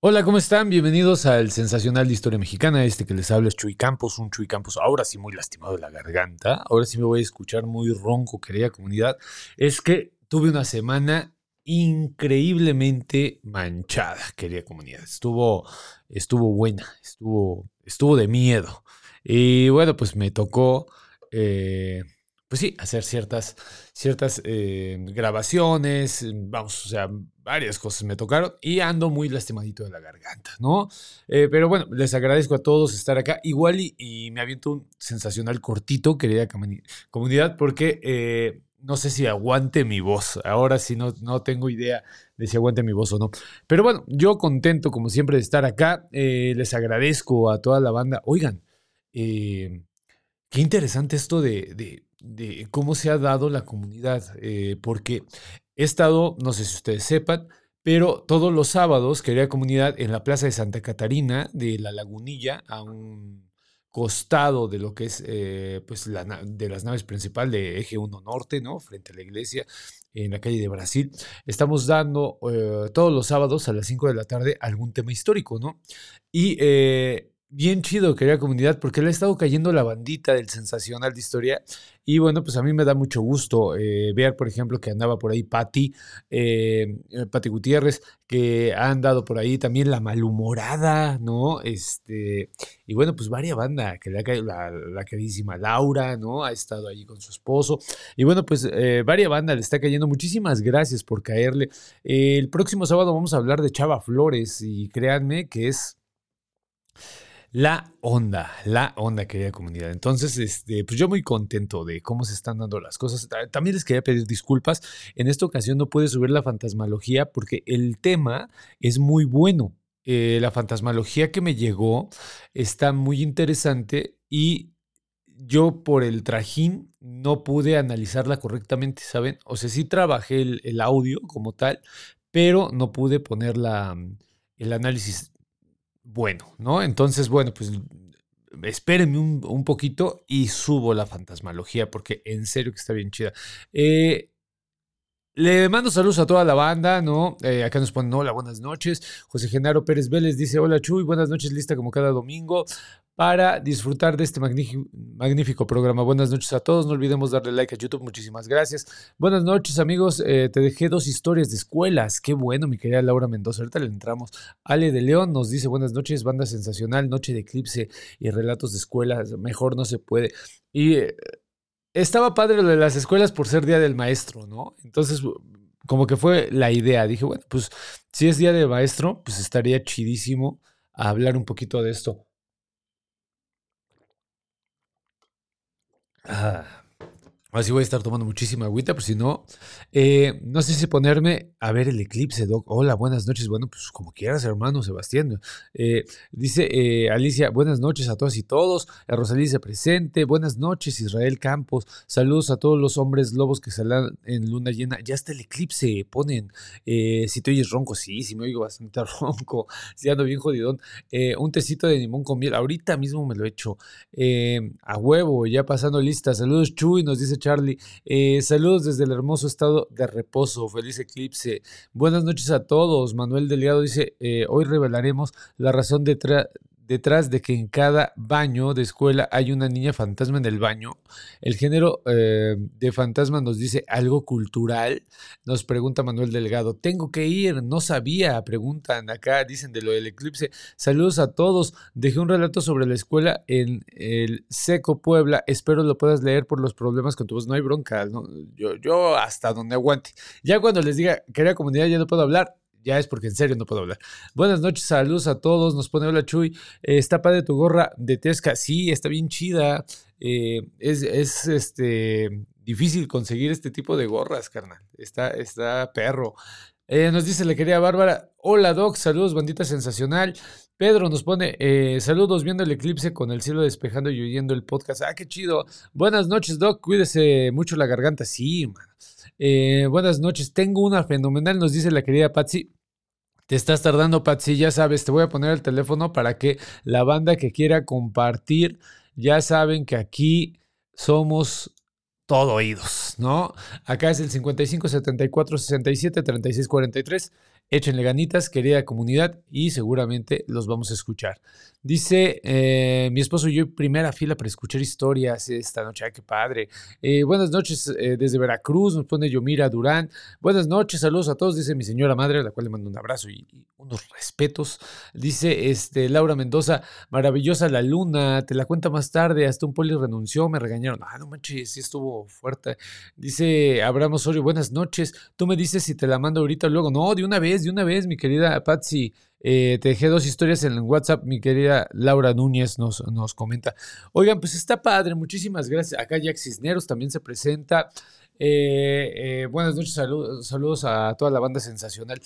Hola, ¿cómo están? Bienvenidos al Sensacional de Historia Mexicana. Este que les habla es Chuy Campos, un Chuy Campos ahora sí muy lastimado de la garganta. Ahora sí me voy a escuchar muy ronco, querida comunidad. Es que tuve una semana increíblemente manchada, querida comunidad. Estuvo, estuvo buena, estuvo, estuvo de miedo. Y bueno, pues me tocó, eh, pues sí, hacer ciertas, ciertas eh, grabaciones, vamos, o sea, varias cosas me tocaron y ando muy lastimadito de la garganta, ¿no? Eh, pero bueno, les agradezco a todos estar acá. Igual y, me aviento un sensacional cortito, querida comunidad, porque no sé si aguante mi voz. Ahora sí no, no tengo idea de si aguante mi voz o no. Pero bueno, yo contento como siempre de estar acá. les agradezco a toda la banda. Oigan, eh, qué interesante esto de, cómo se ha dado la comunidad, eh, porque he estado, no sé si ustedes sepan, pero todos los sábados, quería comunidad, en la Plaza de Santa Catarina de la Lagunilla, a un costado de lo que es eh, pues la, de las naves principal de Eje 1 Norte, ¿no? Frente a la iglesia, en la calle de Brasil. Estamos dando todos los sábados a las 5 de la tarde algún tema histórico, ¿no? Y bien chido, querida comunidad, porque le ha estado cayendo la bandita del sensacional de historia. Y bueno, pues a mí me da mucho gusto eh, ver, por ejemplo, que andaba por ahí Patti, eh, eh, Gutiérrez, que ha andado por ahí también la malhumorada, ¿no? Este, y bueno, pues varias banda, que le ha caído la, la, queridísima Laura, ¿no? Ha estado allí con su esposo. Y bueno, pues eh, varias banda le está cayendo. Muchísimas gracias por caerle. el próximo sábado vamos a hablar de Chava Flores y créanme que es la onda, la onda, querida comunidad. Entonces, este, pues yo muy contento de cómo se están dando las cosas. También les quería pedir disculpas. En esta ocasión no pude subir la fantasmalogía porque el tema es muy bueno. Eh, la fantasmalogía que me llegó está muy interesante y yo por el trajín no pude analizarla correctamente, ¿saben? O sea, sí trabajé el, audio como tal, pero no pude poner el análisis bueno, ¿no? Entonces, bueno, pues espérenme un, poquito y subo la fantasmalogía porque en serio que está bien chida. Eh, le mando saludos a toda la banda, ¿no? Eh, acá nos ponen hola, buenas noches. José Genaro Pérez Vélez dice hola Chuy, buenas noches, lista como cada domingo para disfrutar de este magnífico, programa. Buenas noches a todos, no olvidemos darle like a YouTube, muchísimas gracias. Buenas noches amigos, eh, te dejé dos historias de escuelas, qué bueno mi querida Laura Mendoza, ahorita le entramos. Ale de León nos dice buenas noches, banda sensacional, noche de eclipse y relatos de escuelas, mejor no se puede. Y... Eh, estaba padre lo de las escuelas por ser Día del Maestro, ¿no? Entonces, como que fue la idea. Dije, bueno, pues si es Día del Maestro, pues estaría chidísimo hablar un poquito de esto. Ah, Así voy a estar tomando muchísima agüita, pero si no, eh, no sé si ponerme a ver el eclipse, Doc. Hola, buenas noches. Bueno, pues como quieras, hermano Sebastián. Eh, dice eh, Alicia, buenas noches a todas y todos. Rosalía presente. Buenas noches, Israel Campos. Saludos a todos los hombres lobos que salen en luna llena. Ya está el eclipse, ponen. si te oyes ronco, sí, sí me oigo bastante ronco. Si ando bien jodidón. un tecito de limón con miel. Ahorita mismo me lo he hecho. a huevo, ya pasando lista. Saludos, Chuy, nos dice Charlie. Eh, saludos desde el hermoso estado de reposo. Feliz eclipse. Buenas noches a todos. Manuel Delgado dice, eh, hoy revelaremos la razón detrás detrás de que en cada baño de escuela hay una niña fantasma en el baño. El género eh, de fantasma nos dice algo cultural. Nos pregunta Manuel Delgado. Tengo que ir, no sabía. Preguntan acá, dicen de lo del eclipse. Saludos a todos. Dejé un relato sobre la escuela en el Seco Puebla. Espero lo puedas leer por los problemas con tu voz. No hay bronca. Yo, yo hasta donde aguante. Ya cuando les diga, querida comunidad, ya no puedo hablar ya es porque en serio no puedo hablar. Buenas noches, saludos a todos. Nos pone hola Chuy. Eh, está padre tu gorra de Tesca. Sí, está bien chida. Eh, es, este difícil conseguir este tipo de gorras, carnal. Está, está perro. Eh, nos dice la querida Bárbara. Hola Doc, saludos, bandita sensacional. Pedro nos pone saludos viendo el eclipse con el cielo despejando y oyendo el podcast. Ah, qué chido. Buenas noches, Doc. Cuídese mucho la garganta. Sí. Eh, buenas noches, tengo una fenomenal, nos dice la querida Patsy. Te estás tardando, Patsy, ya sabes, te voy a poner el teléfono para que la banda que quiera compartir, ya saben que aquí somos todo oídos, ¿no? Acá es el 55 74 67 36 43. Échenle ganitas, querida comunidad, y seguramente los vamos a escuchar. Dice eh, mi esposo y yo, primera fila para escuchar historias esta noche. Ay, qué padre. Eh, buenas noches eh, desde Veracruz, nos pone Yomira Durán. Buenas noches, saludos a todos, dice mi señora madre, a la cual le mando un abrazo y, unos respetos. Dice este, Laura Mendoza, maravillosa la luna, te la cuenta más tarde, hasta un poli renunció, me regañaron. Ah, no manches, sí estuvo fuerte. Dice Abraham Osorio, buenas noches. Tú me dices si te la mando ahorita o luego. No, de una vez, de una vez, mi querida Patsy. Eh, te dejé dos historias en WhatsApp, mi querida Laura Núñez nos, nos comenta. Oigan, pues está padre, muchísimas gracias. Acá Jack Cisneros también se presenta. Eh, eh, buenas noches, saludos, saludos a toda la banda sensacional.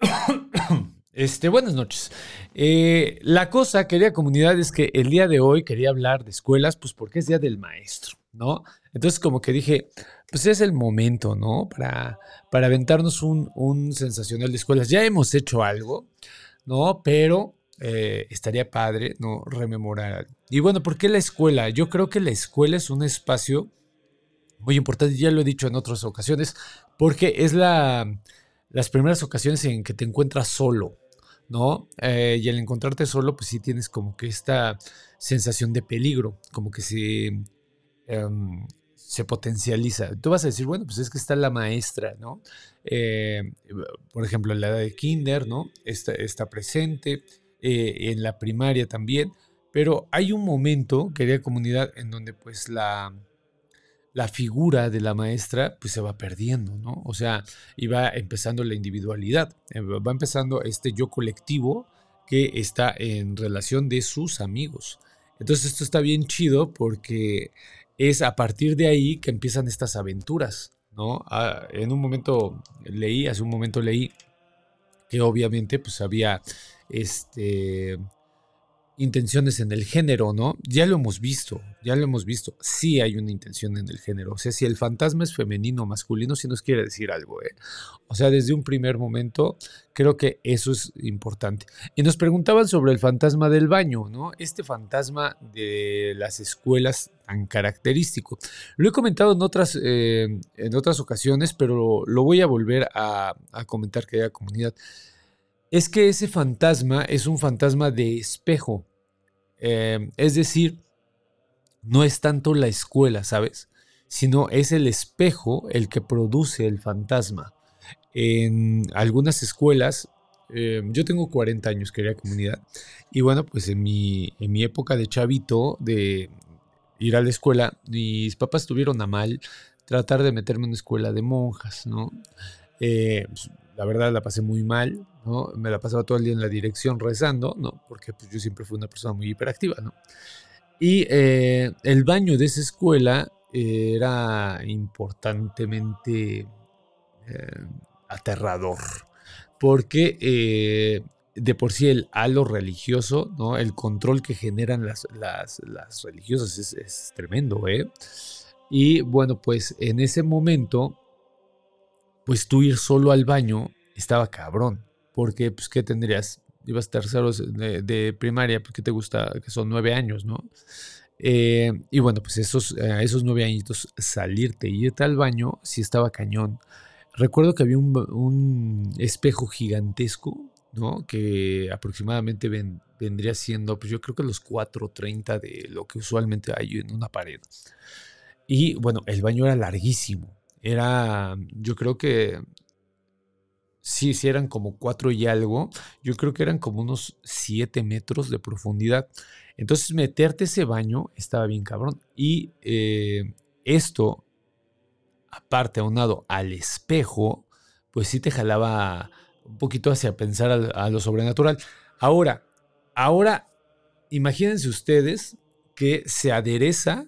Este, buenas noches. La cosa, querida comunidad, es que el día de hoy quería hablar de escuelas, pues porque es Día del Maestro, ¿no? Entonces como que dije, pues es el momento, ¿no? Para, para aventarnos un, un sensacional de escuelas. Ya hemos hecho algo, ¿no? Pero eh, estaría padre, ¿no? Rememorar. Y bueno, ¿por qué la escuela? Yo creo que la escuela es un espacio muy importante, ya lo he dicho en otras ocasiones, porque es la, las primeras ocasiones en que te encuentras solo, ¿no? Eh, y al encontrarte solo, pues sí tienes como que esta sensación de peligro, como que um, se potencializa. Tú vas a decir, bueno, pues es que está la maestra, ¿no? Eh, por ejemplo, en la edad de kinder, ¿no? Está, está presente, eh, en la primaria también, pero hay un momento, querida comunidad, en donde pues la la figura de la maestra pues se va perdiendo, ¿no? O sea, y va empezando la individualidad, eh, va empezando este yo colectivo que está en relación de sus amigos. Entonces esto está bien chido porque es a partir de ahí que empiezan estas aventuras, ¿no? Ah, en un momento leí, hace un momento leí que obviamente pues había este intenciones en el género, ¿no? Ya lo hemos visto, ya lo hemos visto. Sí hay una intención en el género. O sea, si el fantasma es femenino o masculino, sí nos quiere decir algo, ¿eh? O sea, desde un primer momento, creo que eso es importante. Y nos preguntaban sobre el fantasma del baño, ¿no? Este fantasma de las escuelas tan característico. Lo he comentado en otras, eh, en otras ocasiones, pero lo voy a volver a, a comentar, querida comunidad es que ese fantasma es un fantasma de espejo. Eh, es decir, no es tanto la escuela, ¿sabes? Sino es el espejo el que produce el fantasma. En algunas escuelas, eh, yo tengo 40 años, querida comunidad, y bueno, pues en mi, en mi época de chavito, de ir a la escuela, mis papás tuvieron a mal tratar de meterme en una escuela de monjas, ¿no? Eh, pues, la verdad la pasé muy mal, ¿no? Me la pasaba todo el día en la dirección rezando, ¿no? Porque pues, yo siempre fui una persona muy hiperactiva, ¿no? Y eh, el baño de esa escuela era importantemente eh, aterrador, porque eh, de por sí el halo religioso, ¿no? El control que generan las, las, las religiosas es, es tremendo, ¿eh? Y bueno, pues en ese momento pues tú ir solo al baño estaba cabrón. Porque, pues, ¿qué tendrías? Ibas terceros de, de primaria, porque te gusta, que son nueve años, ¿no? Eh, y bueno, pues esos, eh, esos nueve añitos, salirte y irte al baño, sí estaba cañón. Recuerdo que había un, espejo gigantesco, ¿no? Que aproximadamente ven, vendría siendo, pues yo creo que los 4.30 de lo que usualmente hay en una pared. Y bueno, el baño era larguísimo era, yo creo que sí, sí eran como cuatro y algo, yo creo que eran como unos siete metros de profundidad. Entonces meterte ese baño estaba bien cabrón. Y eh, esto, aparte aunado al espejo, pues sí te jalaba un poquito hacia pensar a, a lo sobrenatural. Ahora, ahora, imagínense ustedes que se adereza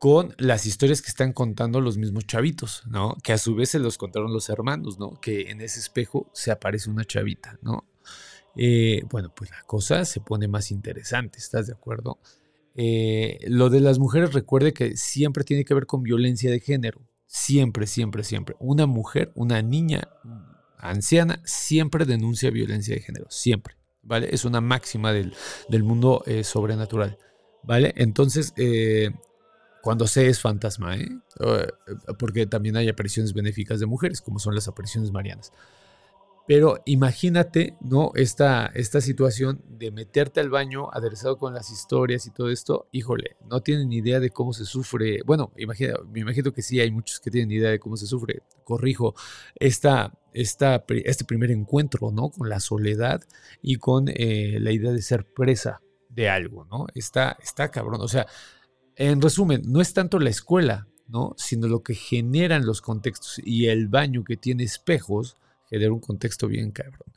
con las historias que están contando los mismos chavitos, ¿no? Que a su vez se los contaron los hermanos, ¿no? Que en ese espejo se aparece una chavita, ¿no? Eh, bueno, pues la cosa se pone más interesante, ¿estás de acuerdo? Eh, lo de las mujeres recuerde que siempre tiene que ver con violencia de género, siempre, siempre, siempre. Una mujer, una niña anciana, siempre denuncia violencia de género, siempre, ¿vale? Es una máxima del, del mundo eh, sobrenatural, ¿vale? Entonces, cuando se es fantasma, ¿eh? Eh, porque también hay apariciones benéficas de mujeres, como son las apariciones marianas. Pero imagínate, ¿no? Esta, esta situación de meterte al baño aderezado con las historias y todo esto, híjole, no tienen ni idea de cómo se sufre. Bueno, imagino, me imagino que sí, hay muchos que tienen idea de cómo se sufre. Corrijo, esta, esta, este primer encuentro, ¿no? Con la soledad y con eh, la idea de ser presa de algo, ¿no? Está, está cabrón. O sea, en resumen, no es tanto la escuela, ¿no? Sino lo que generan los contextos y el baño que tiene espejos genera un contexto bien cabrón.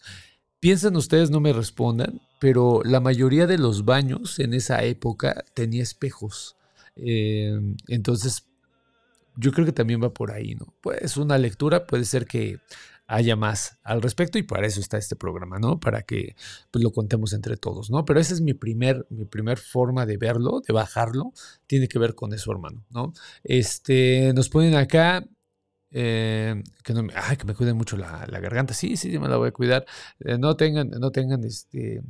Piensan ustedes, no me respondan, pero la mayoría de los baños en esa época tenía espejos. Eh, entonces, yo creo que también va por ahí, ¿no? Pues una lectura puede ser que haya más al respecto y para eso está este programa, ¿no? Para que pues, lo contemos entre todos, ¿no? Pero esa es mi primer, mi primer forma de verlo, de bajarlo, tiene que ver con eso, hermano, ¿no? Este, nos ponen acá, eh, que, no me, que me cuiden mucho la, garganta. Sí, sí, me la voy a cuidar. Eh, no tengan, no tengan este,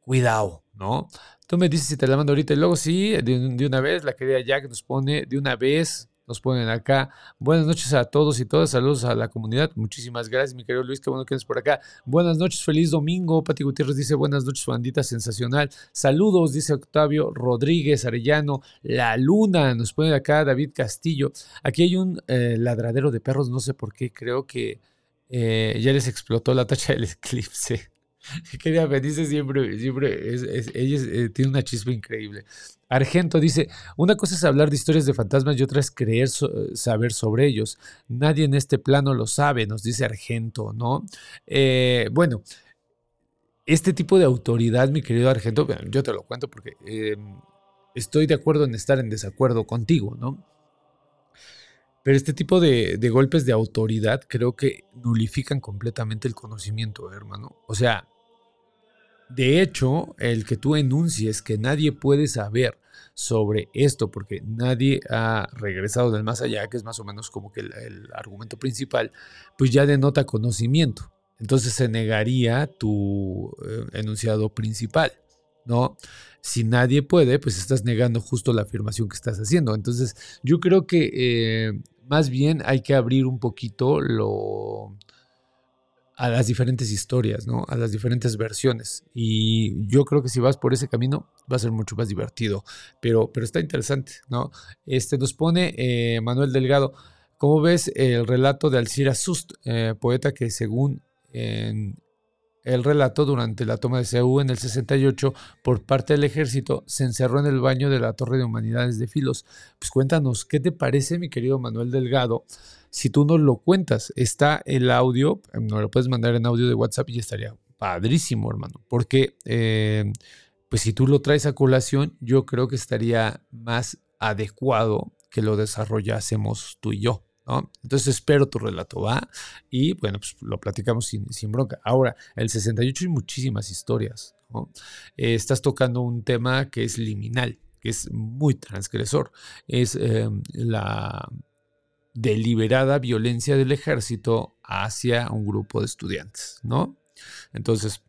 cuidado, ¿no? Tú me dices si te la mando ahorita y luego sí, de, de una vez, la querida Jack nos pone de una vez nos ponen acá. Buenas noches a todos y todas. Saludos a la comunidad. Muchísimas gracias, mi querido Luis. Qué bueno que eres por acá. Buenas noches, feliz domingo. Pati Gutiérrez dice buenas noches, bandita sensacional. Saludos, dice Octavio Rodríguez Arellano. La luna nos pone acá David Castillo. Aquí hay un eh, ladradero de perros, no sé por qué. Creo que eh, ya les explotó la tacha del eclipse. Querida dice siempre, siempre, ella eh, tiene una chispa increíble. Argento dice, una cosa es hablar de historias de fantasmas y otra es creer saber sobre ellos. Nadie en este plano lo sabe, nos dice Argento, ¿no? Eh, bueno, este tipo de autoridad, mi querido Argento, yo te lo cuento porque em, estoy de acuerdo en estar en desacuerdo contigo, ¿no? Pero este tipo de, de, golpes de autoridad creo que nulifican completamente el conocimiento, hermano. O sea, de hecho, el que tú enuncies que nadie puede saber sobre esto, porque nadie ha regresado del más allá, que es más o menos como que el, argumento principal, pues ya denota conocimiento. Entonces se negaría tu eh, enunciado principal, ¿no? Si nadie puede, pues estás negando justo la afirmación que estás haciendo. Entonces yo creo que eh, más bien hay que abrir un poquito lo a las diferentes historias, ¿no? A las diferentes versiones. Y yo creo que si vas por ese camino va a ser mucho más divertido. Pero, pero está interesante, ¿no? Este nos pone eh, Manuel Delgado. ¿Cómo ves el relato de Alcira Sust, eh, poeta que según el relato durante la toma de Seúl en el 68 por parte del ejército se encerró en el baño de la Torre de Humanidades de Filos? Pues cuéntanos, ¿qué te parece, mi querido Manuel Delgado? si tú nos lo cuentas. Está el audio, em, nos lo puedes mandar en audio de WhatsApp y estaría padrísimo, hermano. Porque, eh, pues si tú lo traes a colación, yo creo que estaría más adecuado que lo desarrollásemos tú y yo. Entonces espero tu relato, ¿va? Y bueno, pues lo platicamos sin, bronca. Ahora, el 68 hay muchísimas historias. Eh, estás tocando un tema que es liminal, que es muy transgresor. Es em, la deliberada violencia del ejército hacia un grupo de estudiantes, ¿no? Entonces,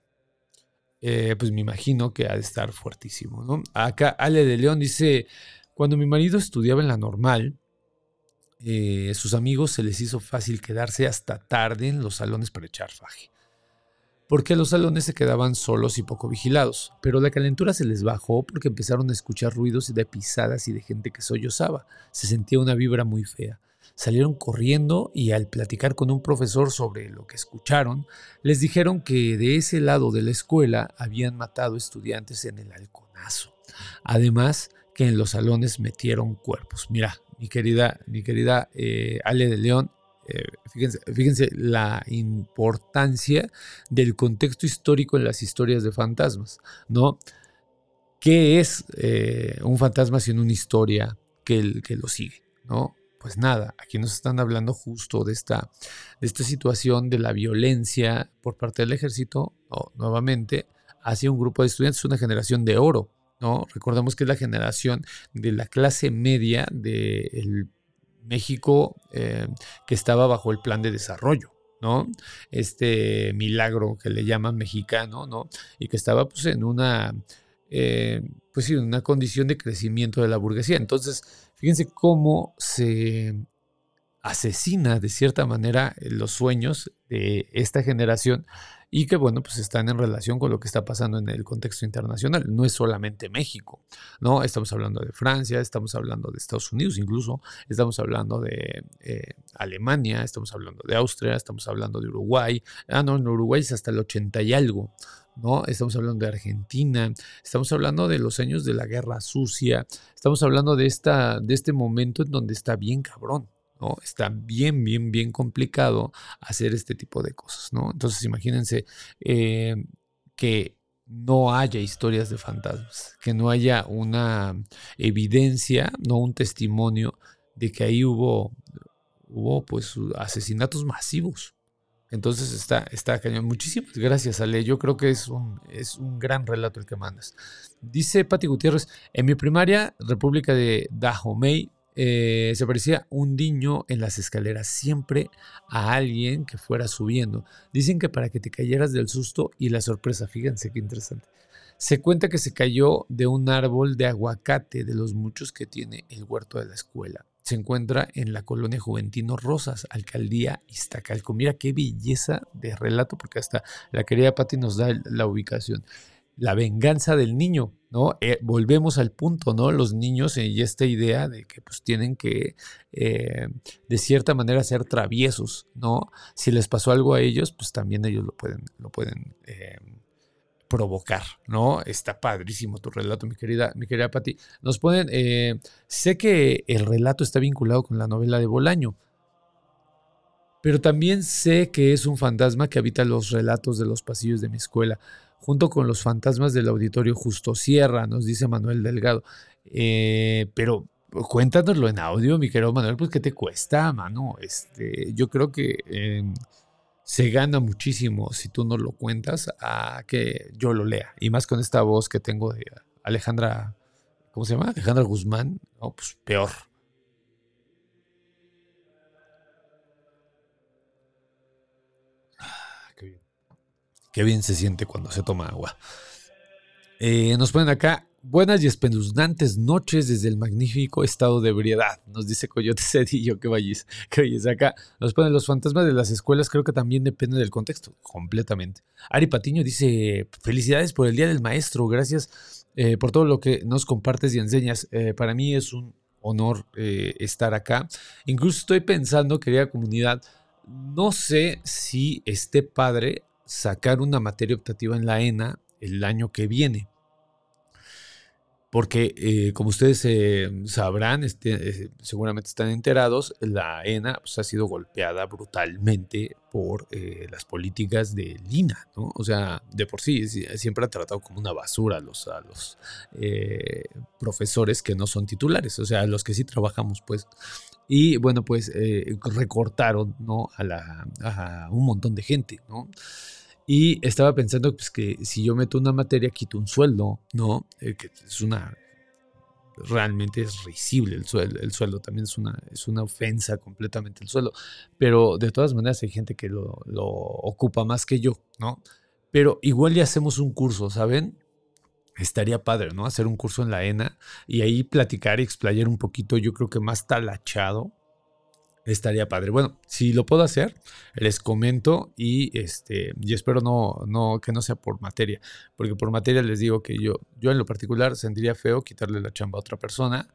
eh, pues me imagino que ha de estar fuertísimo. Acá Ale de León dice, cuando mi marido estudiaba en la normal, eh, sus amigos se les hizo fácil quedarse hasta tarde en los salones para echar faje. Porque los salones se quedaban solos y poco vigilados, pero la calentura se les bajó porque empezaron a escuchar ruidos de pisadas y de gente que sollozaba. Se sentía una vibra muy fea salieron corriendo y al platicar con un profesor sobre lo que escucharon, les dijeron que de ese lado de la escuela habían matado estudiantes en el halconazo. Además, que en los salones metieron cuerpos. Mira, mi querida, mi querida eh, Ale de León, eh, fíjense, la importancia del contexto histórico en las historias de fantasmas, ¿no? ¿Qué es eh, un fantasma sino una historia que, que lo sigue, ¿no? Pues nada, aquí nos están hablando justo de esta, de esta situación de la violencia por parte del ejército, nuevamente, hacia un grupo de estudiantes, una generación de oro, ¿no? Recordemos que es la generación de la clase media del México eh, que estaba bajo el plan de desarrollo. ¿no? Este milagro que le llaman mexicano, ¿no? Y que estaba pues en una eh, pues sí, una condición de crecimiento de la burguesía. Entonces, fíjense cómo se asesina de cierta manera los sueños de esta generación y que bueno, pues están en relación con lo que está pasando en el contexto internacional. No es solamente México, ¿no? Estamos hablando de Francia, estamos hablando de Estados Unidos incluso, estamos hablando de eh, Alemania, estamos hablando de Austria, estamos hablando de Uruguay. Ah, no, en Uruguay es hasta el 80 y algo. ¿no? Estamos hablando de Argentina, estamos hablando de los años de la guerra sucia, estamos hablando de, esta, de este momento en donde está bien cabrón, Está bien, bien, bien complicado hacer este tipo de cosas, ¿no? Entonces imagínense eh, que no haya historias de fantasmas, que no haya una evidencia, no un testimonio de que ahí hubo, hubo pues asesinatos masivos. Entonces está, está cañón. Muchísimas gracias, Ale. Yo creo que es un, es un gran relato el que mandas. Dice Pati Gutiérrez, en mi primaria, República de Dahomey, eh, se parecía un niño en las escaleras, siempre a alguien que fuera subiendo. Dicen que para que te cayeras del susto y la sorpresa, fíjense qué interesante. Se cuenta que se cayó de un árbol de aguacate de los muchos que tiene el huerto de la escuela. Se encuentra en la colonia Juventino Rosas, alcaldía Iztacalco. Mira qué belleza de relato, porque hasta la querida Patti nos da la ubicación la venganza del niño, ¿no? Eh, volvemos al punto, ¿no? Los niños y esta idea de que pues tienen que eh, de cierta manera ser traviesos, ¿no? Si les pasó algo a ellos, pues también ellos lo pueden, lo pueden eh, provocar, ¿no? Está padrísimo tu relato, mi querida, mi querida Patti. Nos pueden, sé que el relato está vinculado con la novela de Bolaño, pero también sé que es un fantasma que habita los relatos de los pasillos de mi escuela junto con los fantasmas del auditorio Justo Sierra, nos dice Manuel Delgado. Eh, pero cuéntanoslo en audio, mi querido Manuel, pues ¿qué te cuesta, mano? Este, yo creo que em, se gana muchísimo si tú nos lo cuentas a que yo lo lea. Y más con esta voz que tengo de Alejandra, ¿cómo se llama? Alejandra Guzmán. No, pues peor. Qué bien se siente cuando se toma agua. Eh, nos ponen acá, buenas y espeluznantes noches desde el magnífico estado de ebriedad, nos dice Coyote Cedillo, qué vayis, qué vayis acá. Nos ponen los fantasmas de las escuelas, creo que también depende del contexto, completamente. Ari Patiño dice, felicidades por el Día del Maestro, gracias eh, por todo lo que nos compartes y enseñas. Eh, para mí es un honor estar acá. Incluso estoy pensando, querida comunidad, no sé si esté padre sacar una materia optativa en la ENA el año que viene. Porque, eh, como ustedes eh, sabrán, este, eh, seguramente están enterados, la ENA pues, ha sido golpeada brutalmente por las políticas de Lina, ¿no? O sea, de por sí, siempre ha tratado como una basura a los, a los profesores que no son titulares, o sea, a los que sí trabajamos, pues. Y bueno, pues recortaron, ¿no? A, la, a un montón de gente, ¿no? Y estaba pensando pues, que si yo meto una materia, quito un sueldo, ¿no? Eh, es una. Realmente es risible el sueldo. El sueldo también es una, es una ofensa completamente el sueldo. Pero de todas maneras hay gente que lo, lo ocupa más que yo, ¿no? Pero igual ya hacemos un curso, ¿saben? estaría padre, ¿no? Hacer un curso en la ENA y ahí platicar y explayar un poquito, yo creo que más talachado, estaría padre. Bueno, si lo puedo hacer, les comento y este y espero no, no que no sea por materia, porque por materia les digo que yo yo en lo particular sentiría feo quitarle la chamba a otra persona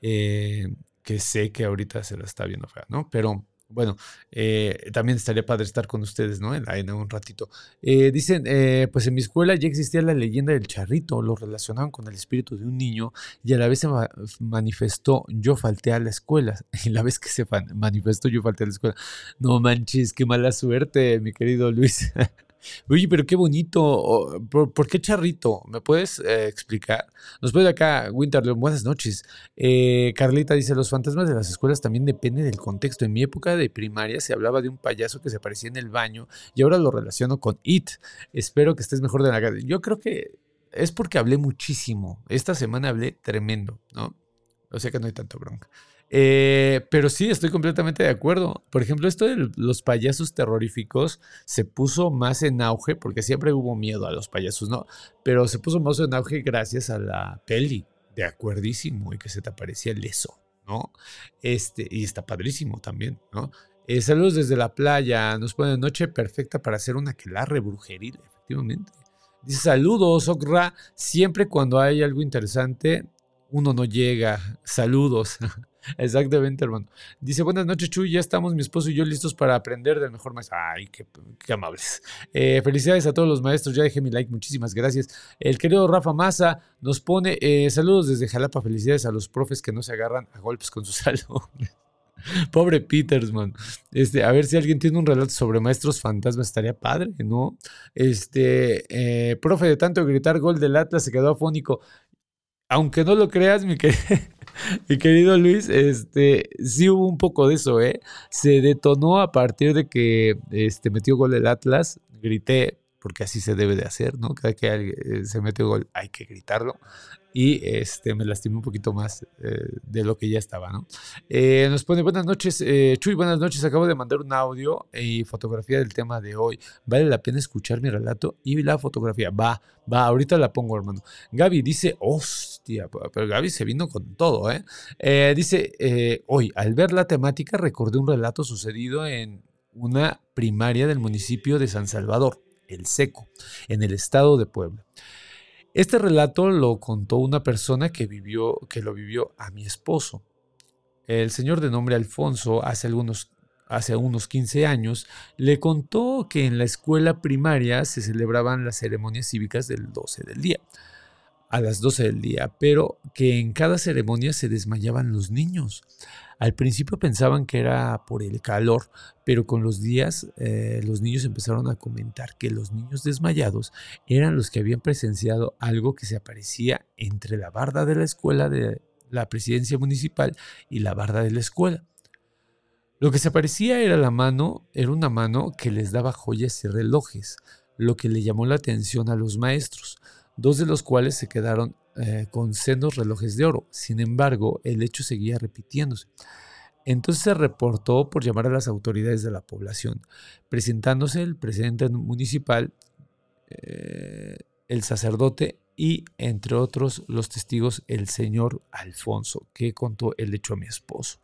eh, que sé que ahorita se la está viendo fea, ¿no? Pero bueno, eh, también estaría padre estar con ustedes, ¿no? En, en un ratito. Eh, dicen, eh, pues en mi escuela ya existía la leyenda del charrito, lo relacionaban con el espíritu de un niño y a la vez se manifestó, yo falté a la escuela. Y la vez que se manifestó, yo falté a la escuela. No manches, qué mala suerte, mi querido Luis. Oye, pero qué bonito. ¿Por, qué charrito? ¿Me puedes eh, explicar? Nos puede acá, Winterleon, buenas noches. Eh, Carlita dice, los fantasmas de las escuelas también dependen del contexto. En mi época de primaria se hablaba de un payaso que se aparecía en el baño y ahora lo relaciono con It. Espero que estés mejor de la cara. Yo creo que es porque hablé muchísimo. Esta semana hablé tremendo, ¿no? O sea que no hay tanto bronca. Eh, pero sí, estoy completamente de acuerdo. Por ejemplo, esto de los payasos terroríficos se puso más en auge, porque siempre hubo miedo a los payasos, ¿no? Pero se puso más en auge gracias a la peli, de acuerdísimo, y que se te aparecía el eso, ¿no? Este, y está padrísimo también, ¿no? Eh, saludos desde la playa, nos pone noche perfecta para hacer una quelarre brujeril, efectivamente. Dice saludos, Okra, siempre cuando hay algo interesante, uno no llega. Saludos. Exactamente, hermano. Dice, buenas noches, Chuy. Ya estamos mi esposo y yo listos para aprender del mejor maestro. Ay, qué, amables. Eh, felicidades a todos los maestros. Ya dejé mi like. Muchísimas gracias. El querido Rafa Massa nos pone eh, saludos desde Jalapa. Felicidades a los profes que no se agarran a golpes con sus alumnos. Pobre Petersman. Este, a ver si alguien tiene un relato sobre maestros fantasmas, estaría padre, ¿no? Este, eh, profe, de tanto gritar gol del Atlas se quedó afónico aunque no lo creas, mi, querido Luis, este, sí hubo un poco de eso, ¿eh? Se detonó a partir de que este, metió gol el Atlas, grité, porque así se debe de hacer, ¿no? Cada que eh, se mete gol hay que gritarlo y este, me lastimé un poquito más eh, de lo que ya estaba, ¿no? Eh, nos pone buenas noches, eh, Chuy, buenas noches, acabo de mandar un audio y fotografía del tema de hoy. ¿Vale la pena escuchar mi relato y la fotografía? Va, va, ahorita la pongo, hermano. Gaby dice, pero Gaby se vino con todo, ¿eh? dice, hoy, al ver la temática, recordé un relato sucedido en una primaria del municipio de San Salvador, El Seco, en el estado de Puebla. Este relato lo contó una persona que vivió, que lo vivió a mi esposo. El señor de nombre Alfonso, hace algunos hace unos 15 años, le contó que en la escuela primaria se celebraban las ceremonias cívicas del 12 del día, a las 12 del día, pero que en cada ceremonia se desmayaban los niños. Al principio pensaban que era por el calor, pero con los días eh, los niños empezaron a comentar que los niños desmayados eran los que habían presenciado algo que se aparecía entre la barda de la escuela de la presidencia municipal y la barda de la escuela. Lo que se aparecía era la mano, era una mano que les daba joyas y relojes, lo que le llamó la atención a los maestros, dos de los cuales se quedaron eh, con sendos relojes de oro. Sin embargo, el hecho seguía repitiéndose. Entonces se reportó por llamar a las autoridades de la población, presentándose el presidente municipal, eh, el sacerdote y, entre otros, los testigos, el señor Alfonso, que contó el hecho a mi esposo.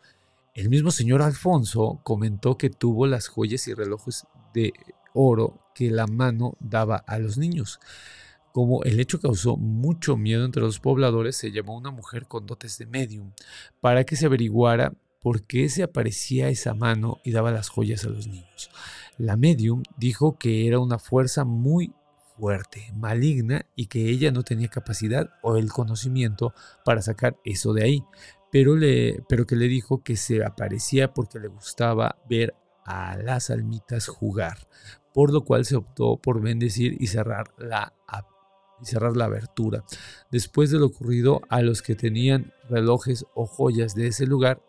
El mismo señor Alfonso comentó que tuvo las joyas y relojes de oro que la mano daba a los niños. Como el hecho causó mucho miedo entre los pobladores, se llamó una mujer con dotes de medium para que se averiguara por qué se aparecía esa mano y daba las joyas a los niños. La medium dijo que era una fuerza muy fuerte, maligna y que ella no tenía capacidad o el conocimiento para sacar eso de ahí, pero, le, pero que le dijo que se aparecía porque le gustaba ver a las almitas jugar, por lo cual se optó por bendecir y cerrar la y cerrar la abertura. Después de lo ocurrido, a los que tenían relojes o joyas de ese lugar,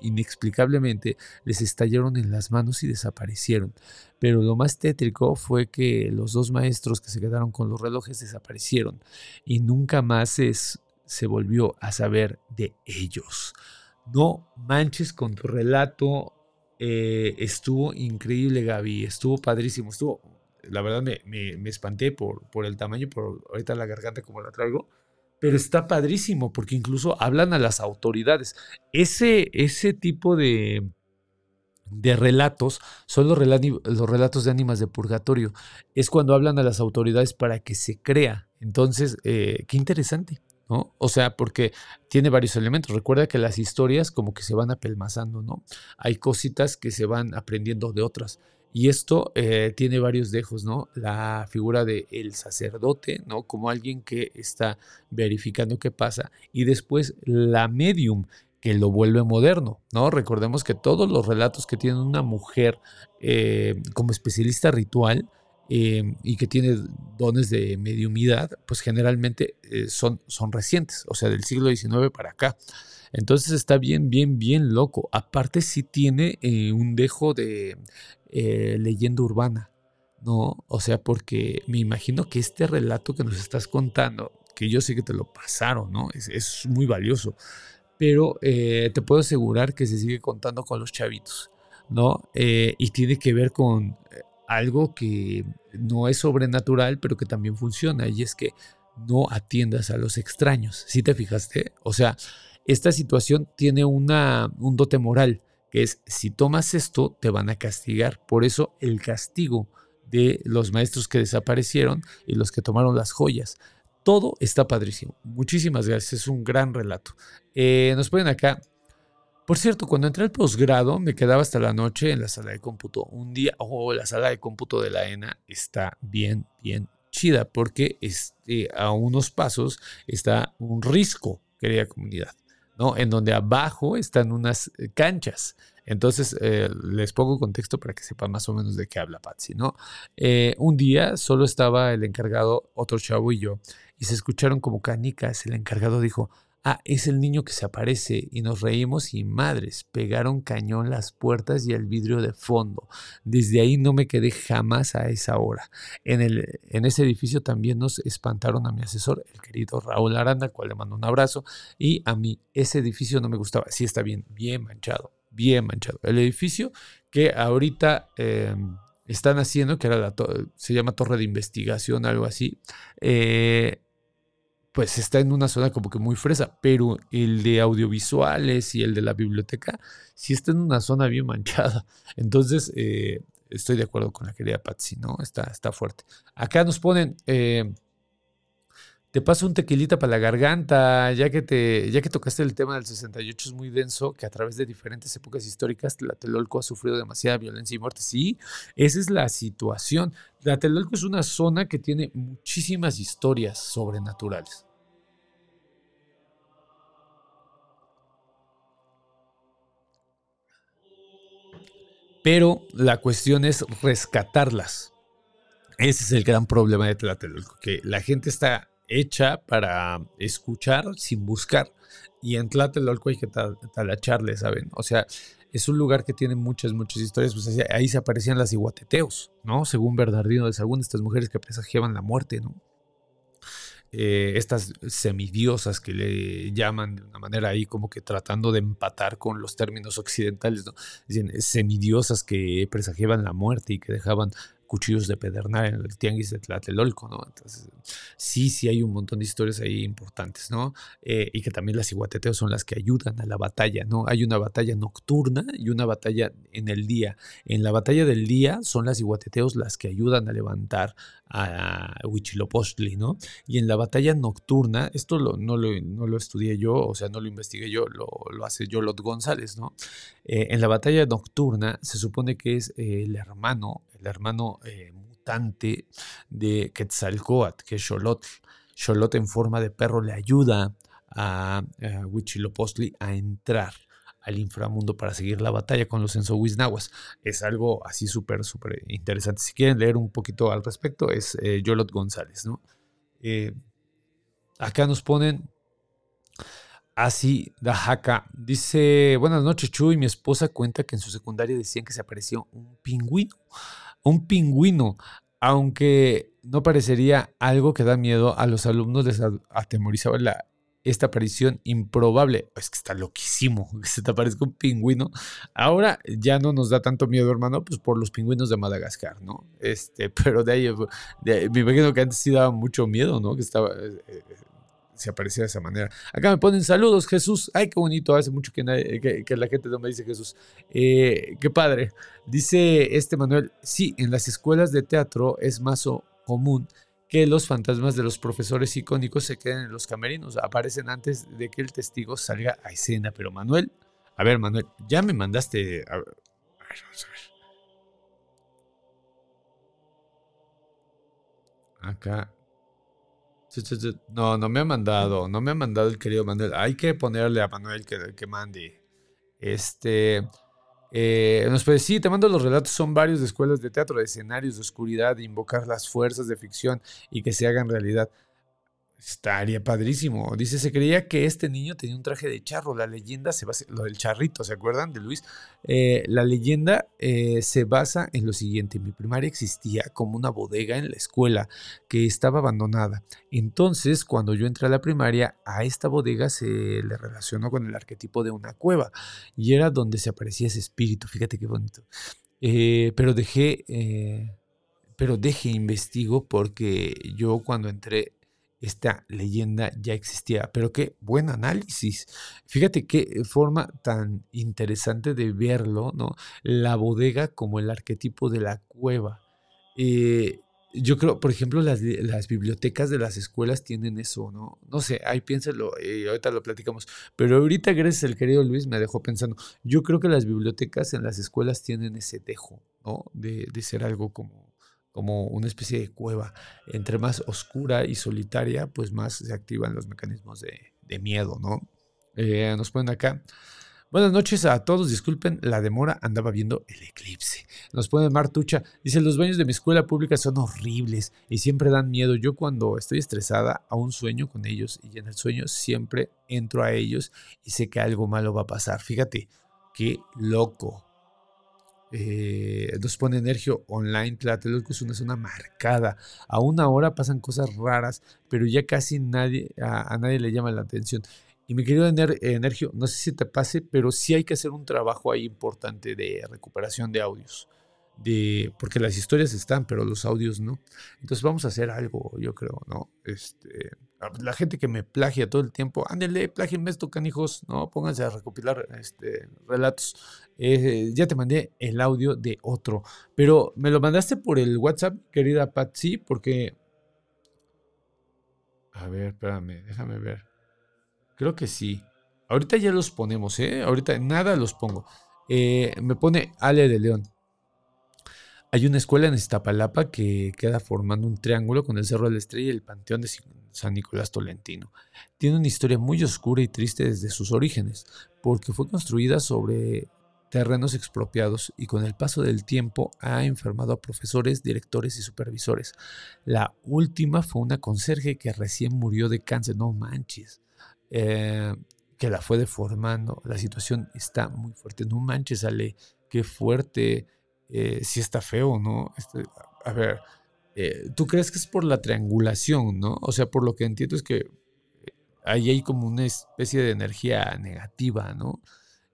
inexplicablemente les estallaron en las manos y desaparecieron. Pero lo más tétrico fue que los dos maestros que se quedaron con los relojes desaparecieron y nunca más se volvió a saber de ellos. No manches con tu relato. Eh, estuvo increíble, Gaby. Estuvo padrísimo. Estuvo la verdad me, me, espanté por, por el tamaño, por ahorita la garganta como la traigo. Pero está padrísimo porque incluso hablan a las autoridades. Ese, ese tipo de, de relatos son los, los, relatos de ánimas de purgatorio. Es cuando hablan a las autoridades para que se crea. Entonces, eh, qué interesante. ¿no? O sea, porque tiene varios elementos. Recuerda que las historias como que se van apelmazando, ¿no? Hay cositas que se van aprendiendo de otras. Y esto eh, tiene varios dejos, ¿no? La figura del el sacerdote, ¿no? Como alguien que está verificando qué pasa. Y después la medium, que lo vuelve moderno, ¿no? Recordemos que todos los relatos que tienen una mujer eh, como especialista ritual eh, y que tiene dones de mediumidad, pues generalmente son, son recientes, o sea, del siglo XIX para acá. Entonces está bien, bien, bien loco. Aparte sí tiene un dejo de eh, leyenda urbana, ¿no? O sea, porque me imagino que este relato que nos estás contando, que yo sé que te lo pasaron, ¿no? Es, muy valioso, pero eh, te puedo asegurar que se sigue contando con los chavitos, ¿no? Eh, y tiene que ver con eh, algo que no es sobrenatural, pero que también funciona, y es que no atiendas a los extraños. ¿Sí te fijaste? O sea, esta situación tiene una, un dote moral, que es si tomas esto, te van a castigar. Por eso el castigo de los maestros que desaparecieron y los que tomaron las joyas. Todo está padrísimo. Muchísimas gracias. Es un gran relato. Eh, nos ponen acá. Por cierto, cuando entré al posgrado me quedaba hasta la noche en la sala de cómputo. Un día, oh, la sala de cómputo de la ENA está bien, bien chida porque este, a unos pasos está un risco, querida comunidad, ¿no? En donde abajo están unas eh, canchas. Entonces, eh, les pongo contexto para que sepan más o menos de qué habla Patsy, ¿no? Eh, un día solo estaba el encargado, otro chavo y yo, y se escucharon como canicas. El encargado dijo, ah, es el niño que se aparece, y nos reímos y madres, pegaron cañón las puertas y el vidrio de fondo. Desde ahí no me quedé jamás a esa hora. En, el, en ese edificio también nos espantaron a mi asesor, el querido Raúl Aranda, al cual le mando un abrazo, y a mí ese edificio no me gustaba. Sí está bien, bien manchado bien manchado. El edificio que ahorita em, están haciendo, que era la se llama Torre de Investigación, algo así, eh, pues está en una zona como que muy fresa, pero el de audiovisuales y el de la biblioteca sí está en una zona bien manchada. Entonces, eh, estoy de acuerdo con la querida Patsy, ¿no? Está, está fuerte. Acá nos ponen... Eh, te paso un tequilita para la garganta, ya que, te, ya que tocaste el tema del 68, es muy denso, que a través de diferentes épocas históricas Tlatelolco ha sufrido demasiada violencia y muerte. Sí, esa es la situación. Tlatelolco es una zona que tiene muchísimas historias sobrenaturales. Pero la cuestión es rescatarlas. Ese es el gran problema de Tlatelolco, que la gente está hecha para escuchar sin buscar. Y en Tlatelolco hay que talacharle, ¿saben? O sea, es un lugar que tiene muchas, muchas historias. Pues ahí se aparecían las iguateteos, ¿no? Según Bernardino de Sagún, estas mujeres que presagiaban la muerte, ¿no? Eh, estas semidiosas que le llaman de una manera ahí como que tratando de empatar con los términos occidentales, ¿no? Dicen semidiosas que presagiaban la muerte y que dejaban cuchillos de pedernal en el tianguis de Tlatelolco, ¿no? Entonces, sí, sí hay un montón de historias ahí importantes, ¿no? Eh, y que también las iguateteos son las que ayudan a la batalla, ¿no? Hay una batalla nocturna y una batalla en el día. En la batalla del día son las iguateteos las que ayudan a levantar a Huichilopochtli, ¿no? Y en la batalla nocturna, esto no, lo, no, lo, estudié yo, o sea, no lo investigué yo, lo, lo hace Yolot González, ¿no? Eh, en la batalla nocturna se supone que es el hermano el hermano eh, mutante de Quetzalcoatl, que es Xolotl. Xolotl en forma de perro le ayuda a, Huichilopochtli a entrar al inframundo para seguir la batalla con los ensohuiznahuas. Es algo así súper, súper interesante. Si quieren leer un poquito al respecto, es eh, Yolot González, ¿no? Eh, acá nos ponen así, Dajaka. Dice, buenas noches, Chuy. Mi esposa cuenta que en su secundaria decían que se apareció un pingüino un pingüino, aunque no parecería algo que da miedo a los alumnos, les atemorizaba la, esta aparición improbable. Es que está loquísimo que se te aparezca un pingüino. Ahora ya no nos da tanto miedo, hermano, pues por los pingüinos de Madagascar, ¿no? Este, pero de ahí, me imagino que antes sí daba mucho miedo, ¿no? Que estaba, se aparecía de esa manera. Acá me ponen saludos, Jesús. Ay, qué bonito. Hace mucho que, la gente no me dice Jesús. Eh, qué padre. Dice este Manuel, sí, en las escuelas de teatro es más común que los fantasmas de los profesores icónicos se queden en los camerinos. Aparecen antes de que el testigo salga a escena. Pero Manuel, a ver, Manuel, ya me mandaste... A ver, vamos a ver. Acá, no, no me ha mandado, no me ha mandado el querido Manuel. Hay que ponerle a Manuel que, que mande. Este. Eh, nos puede sí, te mando los relatos, son varios de escuelas de teatro, de escenarios de oscuridad, de invocar las fuerzas de ficción y que se hagan realidad. Estaría padrísimo. Dice, se creía que este niño tenía un traje de charro. La leyenda se basa, lo del charrito, ¿se acuerdan de Luis? Eh, la leyenda eh, se basa en lo siguiente. Mi primaria existía como una bodega en la escuela que estaba abandonada. Entonces, cuando yo entré a la primaria, a esta bodega se le relacionó con el arquetipo de una cueva y era donde se aparecía ese espíritu. Fíjate qué bonito. Eh, pero dejé, pero dejé investigo porque yo cuando entré esta leyenda ya existía. Pero qué buen análisis. Fíjate qué forma tan interesante de verlo, ¿no? La bodega como el arquetipo de la cueva. Eh, yo creo, por ejemplo, las, bibliotecas de las escuelas tienen eso, ¿no? No sé, ahí piénselo, y ahorita lo platicamos. Pero ahorita, gracias al querido Luis, me dejó pensando. Yo creo que las bibliotecas en las escuelas tienen ese dejo, ¿no? De, de ser algo como como una especie de cueva. Entre más oscura y solitaria, pues más se activan los mecanismos de, miedo, ¿no? Eh, nos ponen acá. Buenas noches a todos, disculpen la demora, andaba viendo el eclipse. Nos pone Martucha, dice, los baños de mi escuela pública son horribles y siempre dan miedo. Yo cuando estoy estresada aún sueño con ellos y en el sueño siempre entro a ellos y sé que algo malo va a pasar. Fíjate, qué loco. Eh, nos pone Energio Online, Tlatelolco es una zona marcada. A una hora pasan cosas raras, pero ya casi nadie, a, nadie le llama la atención. Y mi querido Energio, no sé si te pase, pero sí hay que hacer un trabajo ahí importante de recuperación de audios de, porque las historias están, pero los audios no. Entonces vamos a hacer algo, yo creo, ¿no? Este, la gente que me plagia todo el tiempo, ándele, plagienme esto, canijos, ¿no? Pónganse a recopilar este, relatos. Eh, ya te mandé el audio de otro, pero me lo mandaste por el WhatsApp, querida Patsy, porque... A ver, espérame, déjame ver. Creo que sí. Ahorita ya los ponemos, ¿eh? Ahorita nada los pongo. Eh, me pone Ale de León. Hay una escuela en Iztapalapa que queda formando un triángulo con el Cerro de la Estrella y el Panteón de San Nicolás Tolentino. Tiene una historia muy oscura y triste desde sus orígenes, porque fue construida sobre terrenos expropiados y con el paso del tiempo ha enfermado a profesores, directores y supervisores. La última fue una conserje que recién murió de cáncer, no manches, eh, que la fue deformando. La situación está muy fuerte, no manches, Ale, qué fuerte eh, si está feo, ¿no? Este, a ver, eh, ¿tú crees que es por la triangulación, ¿no? O sea, por lo que entiendo es que eh, ahí hay como una especie de energía negativa, ¿no?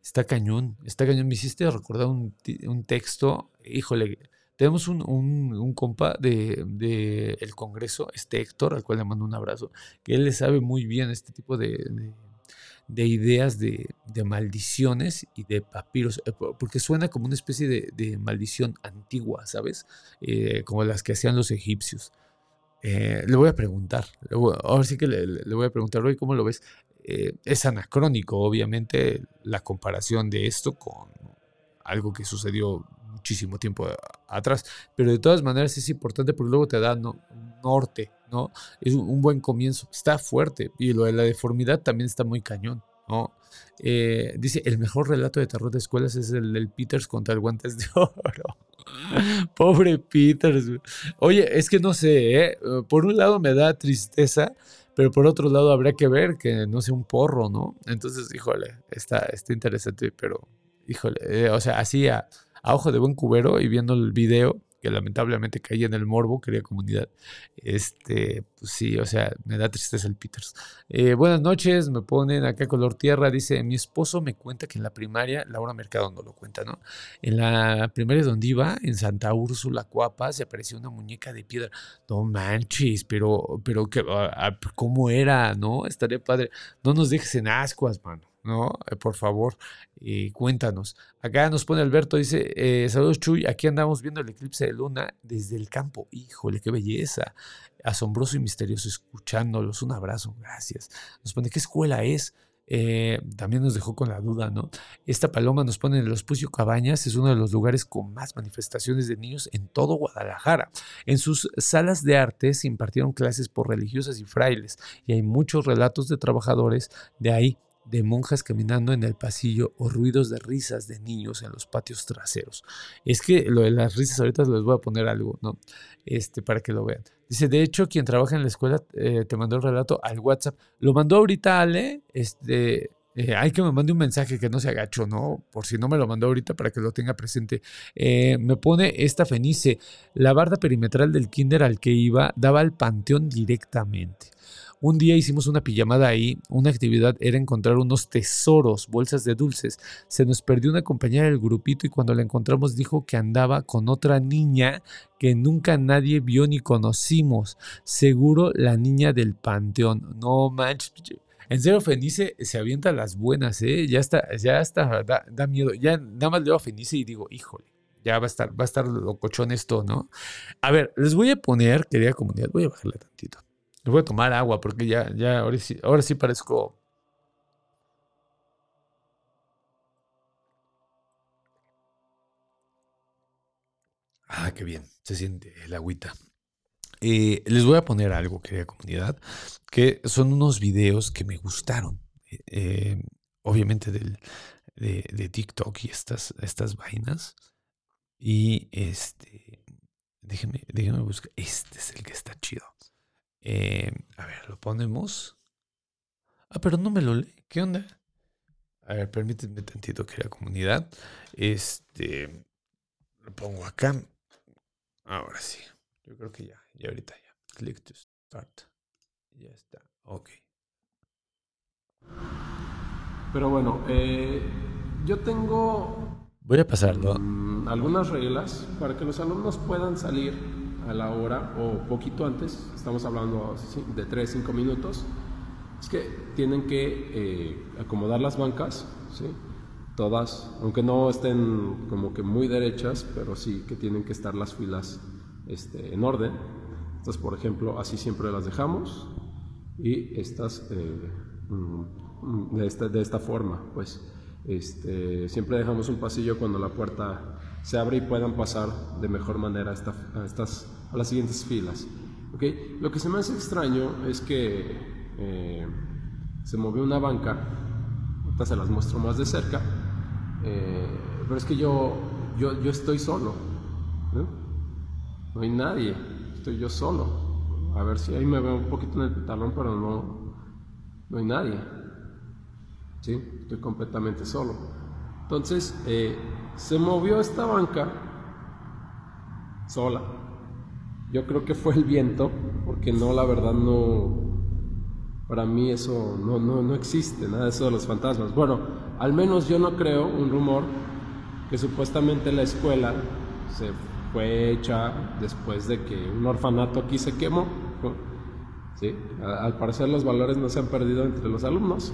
Está cañón, está cañón. Me hiciste recordar un, texto, híjole, tenemos un, un, compa de, de, el Congreso, este Héctor, al cual le mando un abrazo, que él le sabe muy bien este tipo de ideas de, maldiciones y de papiros, eh, porque suena como una especie de, maldición antigua, ¿sabes? Eh, como las que hacían los egipcios. Eh, le voy a preguntar, ahora sí que le, voy a preguntar, hoy ¿cómo lo ves? es anacrónico, obviamente, la comparación de esto con algo que sucedió muchísimo tiempo atrás, pero de todas maneras es importante porque luego te da norte, ¿no? Es un buen comienzo, está fuerte y lo de la deformidad también está muy cañón, ¿no? Eh, dice, el mejor relato de terror de escuelas es el del Peters contra el guantes de oro. Pobre Peters. Oye, es que no sé, ¿eh? por un lado me da tristeza, pero por otro lado habría que ver que no sea un porro, ¿no? Entonces, híjole, está, está interesante, pero, híjole, eh, o sea, así a, a ojo de buen cubero y viendo el video, que lamentablemente caí en el morbo, quería comunidad. Este, pues sí, o sea, me da tristeza el Peters. Eh, buenas noches, me ponen acá color tierra. Dice: Mi esposo me cuenta que en la primaria, Laura Mercado no lo cuenta, ¿no? En la primaria donde iba, en Santa Úrsula, Cuapa, se apareció una muñeca de piedra. No manches, pero, pero, ¿cómo era, no? Estaría padre. No nos dejes en ascuas, mano. ¿No? Eh, por favor, eh, cuéntanos. Acá nos pone Alberto, dice, eh, saludos Chuy, aquí andamos viendo el eclipse de luna desde el campo. Híjole, qué belleza. Asombroso y misterioso escuchándolos. Un abrazo, gracias. Nos pone, ¿qué escuela es? también nos dejó con la duda, ¿no? Esta paloma nos pone en el Hospicio Cabañas, es uno de los lugares con más manifestaciones de niños en todo Guadalajara. En sus salas de arte se impartieron clases por religiosas y frailes, y hay muchos relatos de trabajadores de ahí de monjas caminando en el pasillo o ruidos de risas de niños en los patios traseros. Es que lo de las risas ahorita les voy a poner algo, ¿no? Este, para que lo vean. Dice, de hecho, quien trabaja en la escuela eh, te mandó el relato al WhatsApp. Lo mandó ahorita Ale, este, eh, hay que me mande un mensaje que no se agacho, ¿no? Por si no me lo mandó ahorita para que lo tenga presente. Eh, me pone esta fenice. La barda perimetral del kinder al que iba daba al panteón directamente. Un día hicimos una pijamada ahí, una actividad era encontrar unos tesoros, bolsas de dulces. Se nos perdió una compañera del grupito y cuando la encontramos dijo que andaba con otra niña que nunca nadie vio ni conocimos. Seguro la niña del panteón. No manches. En serio, Fenice se avienta las buenas, ¿eh? Ya está, ya está, da, miedo. Ya nada más leo a Fenice y digo, híjole, ya va a estar, va a estar locochón esto, ¿no? A ver, les voy a poner, querida comunidad, voy a bajarle tantito. Les voy a tomar agua porque ya, ya, ahora sí, ahora sí parezco. Ah, qué bien, se siente el agüita. Eh, les voy a poner algo, querida comunidad, que son unos videos que me gustaron. Eh, obviamente del, de, TikTok y estas, estas vainas. Y este, déjenme, déjenme buscar. Este es el que está chido. Eh, a ver, lo ponemos. Ah, pero no me lo lee. ¿Qué onda? A ver, permítanme tantito, querida comunidad. Este, lo pongo acá. Ahora sí. Yo creo que ya, ya ahorita ya. Click to start. Ya está. Ok. Pero bueno, eh, yo tengo... Voy a pasarlo. Mm, algunas reglas para que los alumnos puedan salir a la hora o poquito antes. Estamos hablando de 3, 5 minutos. Es que tienen que eh, acomodar las bancas, ¿sí? todas, aunque no estén como que muy derechas, pero sí que tienen que estar las filas este, en orden. Estas, por ejemplo, así siempre las dejamos y estas eh, mm, de, esta, de esta forma, pues este, siempre dejamos un pasillo cuando la puerta se abre y puedan pasar de mejor manera a, estas, a las siguientes filas. ¿okay? Lo que se me hace extraño es que eh, se movió una banca, ahorita se las muestro más de cerca, eh, pero es que yo, yo, yo estoy solo. No hay nadie, estoy yo solo. A ver si ahí me veo un poquito en el talón, pero no, no hay nadie. ¿Sí? Estoy completamente solo. Entonces, eh, se movió esta banca sola. Yo creo que fue el viento, porque no, la verdad no, para mí eso no, no, no existe, nada de eso de los fantasmas. Bueno, al menos yo no creo un rumor que supuestamente la escuela se fue hecha después de que un orfanato aquí se quemó. ¿sí? Al parecer los valores no se han perdido entre los alumnos,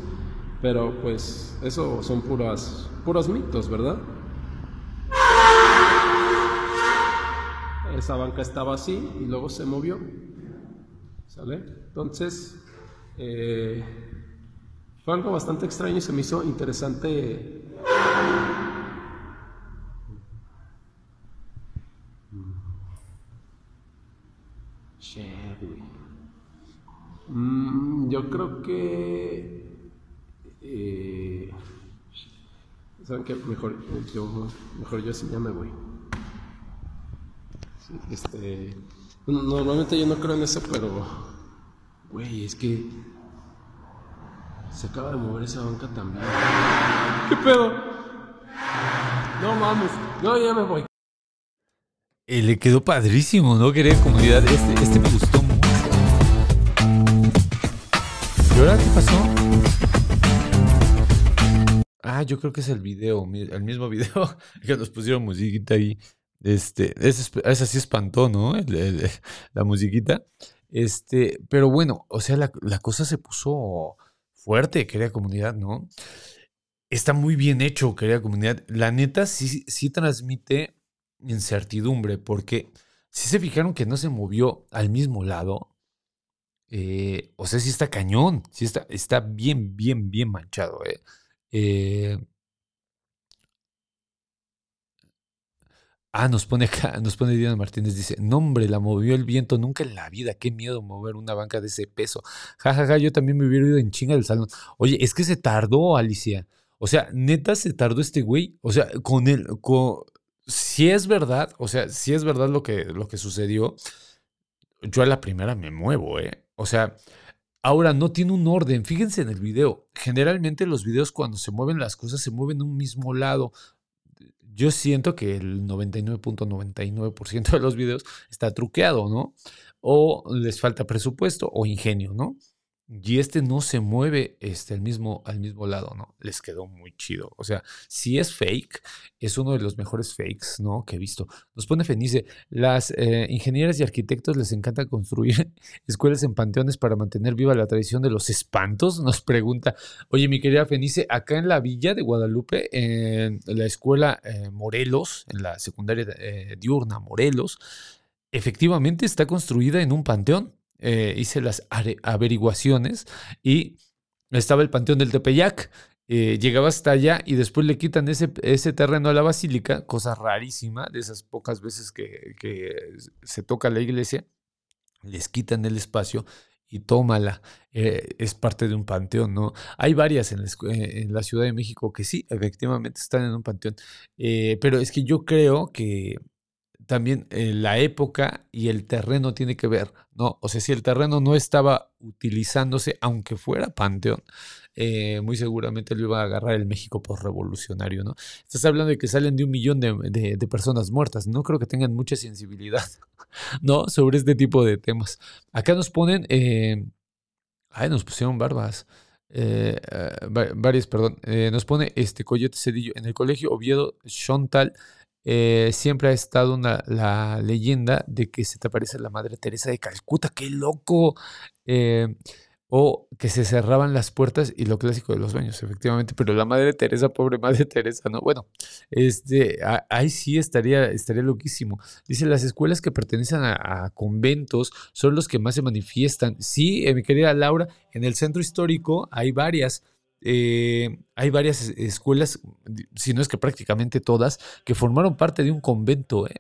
pero pues eso son puras, puros mitos, ¿verdad? Esa banca estaba así y luego se movió. ¿Sale? Entonces, eh, fue algo bastante extraño y se me hizo interesante Mm, yo creo que. Eh, ¿Saben qué? Mejor yo, mejor yo sí ya me voy. este. Normalmente yo no creo en eso, pero. Güey, es que. Se acaba de mover esa banca también. ¿Qué pedo? No mames, no, ya me voy. Eh, le quedó padrísimo, ¿no? Quería comunidad. Este, este me gustó mucho. ¿Y ahora qué pasó? Ah, yo creo que es el video, el mismo video que nos pusieron musiquita ahí. Este, esa sí espantó, ¿no? la musiquita. Este, pero bueno, o sea, la, la cosa se puso fuerte, querida comunidad, ¿no? Está muy bien hecho, querida comunidad. La neta sí, sí transmite incertidumbre, porque si se fijaron que no se movió al mismo lado, eh, o sea, sí está cañón, sí está, está bien, bien, bien manchado. Eh. Eh, Ah, nos pone nos pone Diana Martínez, dice, no hombre, la movió el viento nunca en la vida, qué miedo mover una banca de ese peso. Ja, ja, ja, yo también me hubiera ido en chinga del salón. Oye, es que se tardó, Alicia. O sea, neta se tardó este güey. O sea, con él, con, si es verdad, o sea, si es verdad lo que, lo que sucedió, yo a la primera me muevo, ¿eh? O sea, ahora no tiene un orden. Fíjense en el video. Generalmente los videos cuando se mueven las cosas se mueven en un mismo lado yo siento que el 99.99% de los videos está truqueado, ¿no? O les falta presupuesto o ingenio, ¿no? Y este no se mueve este, al, mismo, al mismo lado, ¿no? Les quedó muy chido. O sea, si es fake, es uno de los mejores fakes, ¿no? Que he visto. Nos pone Fenice, las eh, ingenieras y arquitectos les encanta construir escuelas en panteones para mantener viva la tradición de los espantos. Nos pregunta, oye, mi querida Fenice, acá en la villa de Guadalupe, en la escuela eh, Morelos, en la secundaria eh, diurna Morelos, efectivamente está construida en un panteón eh, hice las averiguaciones y estaba el Panteón del Tepeyac. Eh, llegaba hasta allá y después le quitan ese, ese, terreno a la basílica, cosa rarísima, de esas pocas veces que, se toca la iglesia, les quitan el espacio y tómala. Eh, es parte de un panteón, ¿no? Hay varias en la, en la, Ciudad de México que sí, efectivamente están en un panteón, pero es que yo creo que también eh, la época y el terreno tiene que ver, ¿no? O sea, si el terreno no estaba utilizándose, aunque fuera panteón, eh, muy seguramente lo iba a agarrar el México revolucionario, ¿no? Estás hablando de que salen de un millón de, personas muertas, no creo que tengan mucha sensibilidad, ¿no? Sobre este tipo de temas. Acá nos ponen, eh, ay, nos pusieron barbas. varias, perdón, nos pone este Coyote Cedillo en el colegio Oviedo Shontal eh, siempre ha estado una, la leyenda de que se te aparece la Madre Teresa de Calcuta, qué loco. Eh, o que se cerraban las puertas y lo clásico de los baños, efectivamente, pero la Madre Teresa, pobre Madre Teresa, ¿no? Bueno, este, ahí sí estaría, estaría loquísimo. Dice, las escuelas que pertenecen a, conventos son los que más se manifiestan. Sí, eh, mi querida Laura, en el centro histórico hay varias. Eh, hay varias escuelas, si no es que prácticamente todas, que formaron parte de un convento. ¿eh?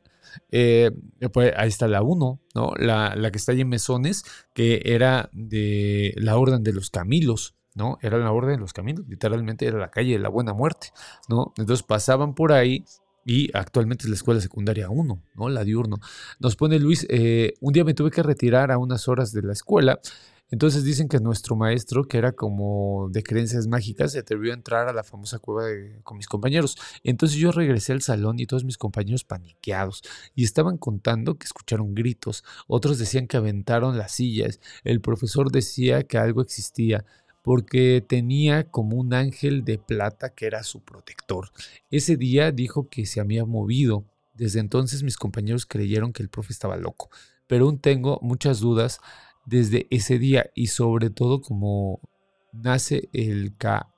Eh, pues ahí está la 1, ¿no? La, la, que está ahí en Mesones, que era de la Orden de los Camilos. ¿no? Era la Orden de los Camilos, literalmente era la calle de la Buena Muerte, ¿no? Entonces pasaban por ahí y actualmente es la escuela secundaria 1, ¿no? La diurno. Nos pone Luis, un día me tuve que retirar a unas horas de la escuela entonces dicen que nuestro maestro, que era como de creencias mágicas, se atrevió a entrar a la famosa cueva con mis compañeros. Entonces yo regresé al salón y todos mis compañeros paniqueados y estaban contando que escucharon gritos. Otros decían que aventaron las sillas. El profesor decía que algo existía porque tenía como un ángel de plata que era su protector. Ese día dijo que se había movido. Desde entonces mis compañeros creyeron que el profe estaba loco, pero aún tengo muchas dudas desde ese día y sobre todo como nace el Carito,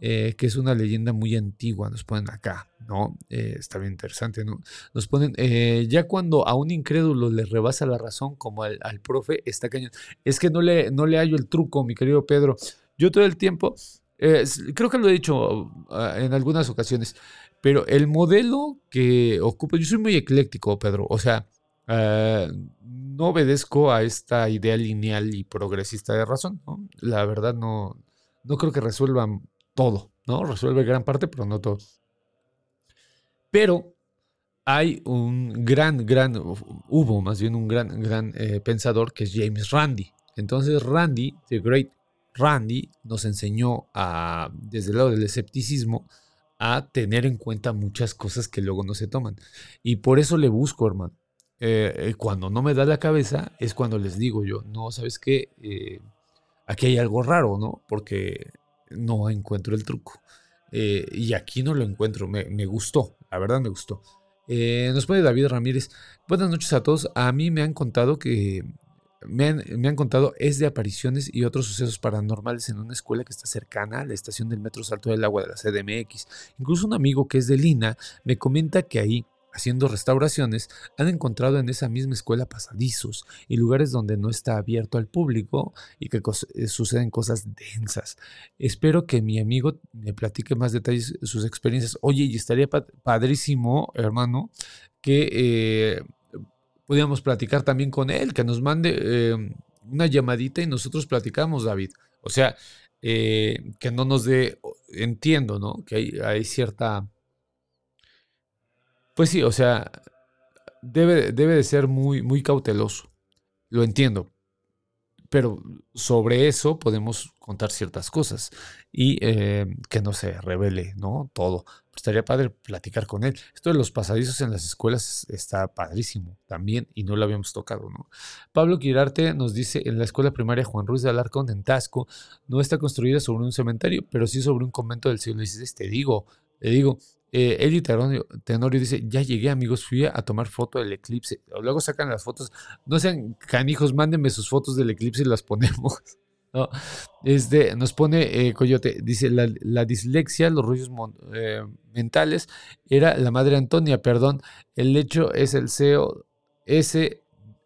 eh, que es una leyenda muy antigua, nos ponen acá, ¿no? Eh, está bien interesante, ¿no? Nos ponen, eh, ya cuando a un incrédulo le rebasa la razón, como al, profe, está cañón. Es que no le, no le hallo el truco, mi querido Pedro. Yo todo el tiempo, creo que lo he dicho ah, en algunas ocasiones, pero el modelo que ocupa, yo soy muy ecléctico, Pedro, o sea, no obedezco a esta idea lineal y progresista de razón. La verdad no, no creo que resuelvan todo, ¿no? Resuelve gran parte, pero no todo. Pero hay un gran, gran, hubo más bien un gran, gran eh, pensador que es James Randi. Entonces Randy, The Great Randy, nos enseñó a, desde el lado del escepticismo a tener en cuenta muchas cosas que luego no se toman. Y por eso le busco, hermano. Eh, eh, cuando no me da la cabeza es cuando les digo yo, no, ¿sabes qué? Eh, aquí hay algo raro, ¿no? Porque no encuentro el truco. y aquí no lo encuentro, me, gustó, la verdad me gustó. nos pone David Ramírez, buenas noches a todos, a mí me han contado que... Me han, me han contado es de apariciones y otros sucesos paranormales en una escuela que está cercana a la estación del Metro Salto del Agua de la CDMX. Incluso un amigo que es de Lina me comenta que ahí haciendo restauraciones, han encontrado en esa misma escuela pasadizos y lugares donde no está abierto al público y que eh, suceden cosas densas. Espero que mi amigo me platique más detalles sus experiencias. Oye, y estaría padrísimo, hermano, que eh, pudiéramos platicar también con él, que nos mande eh, una llamadita y nosotros platicamos, David. O sea, que no nos dé, entiendo, ¿no? Que hay cierta pues sí, o sea, debe, debe de ser muy, muy cauteloso. Lo entiendo. Pero sobre eso podemos contar ciertas cosas y eh, que no se revele, ¿no? Todo. Estaría padre platicar con él. Esto de los pasadizos en las escuelas está padrísimo también y no lo habíamos tocado, ¿no? Pablo Quirarte nos dice, en la escuela primaria Juan Ruiz de Alarcón, en Tasco, no está construida sobre un cementerio, pero sí sobre un convento del siglo XVI. Te digo, te digo, eh, Tenorio, dice, ya llegué amigos, fui a tomar foto del eclipse. Luego sacan las fotos. No sean canijos, mándenme sus fotos del eclipse y las ponemos. ¿no? Este, nos pone eh, Coyote, dice, la, dislexia, los rollos eh, mentales, era la madre Antonia, perdón, el hecho es el CEO, ese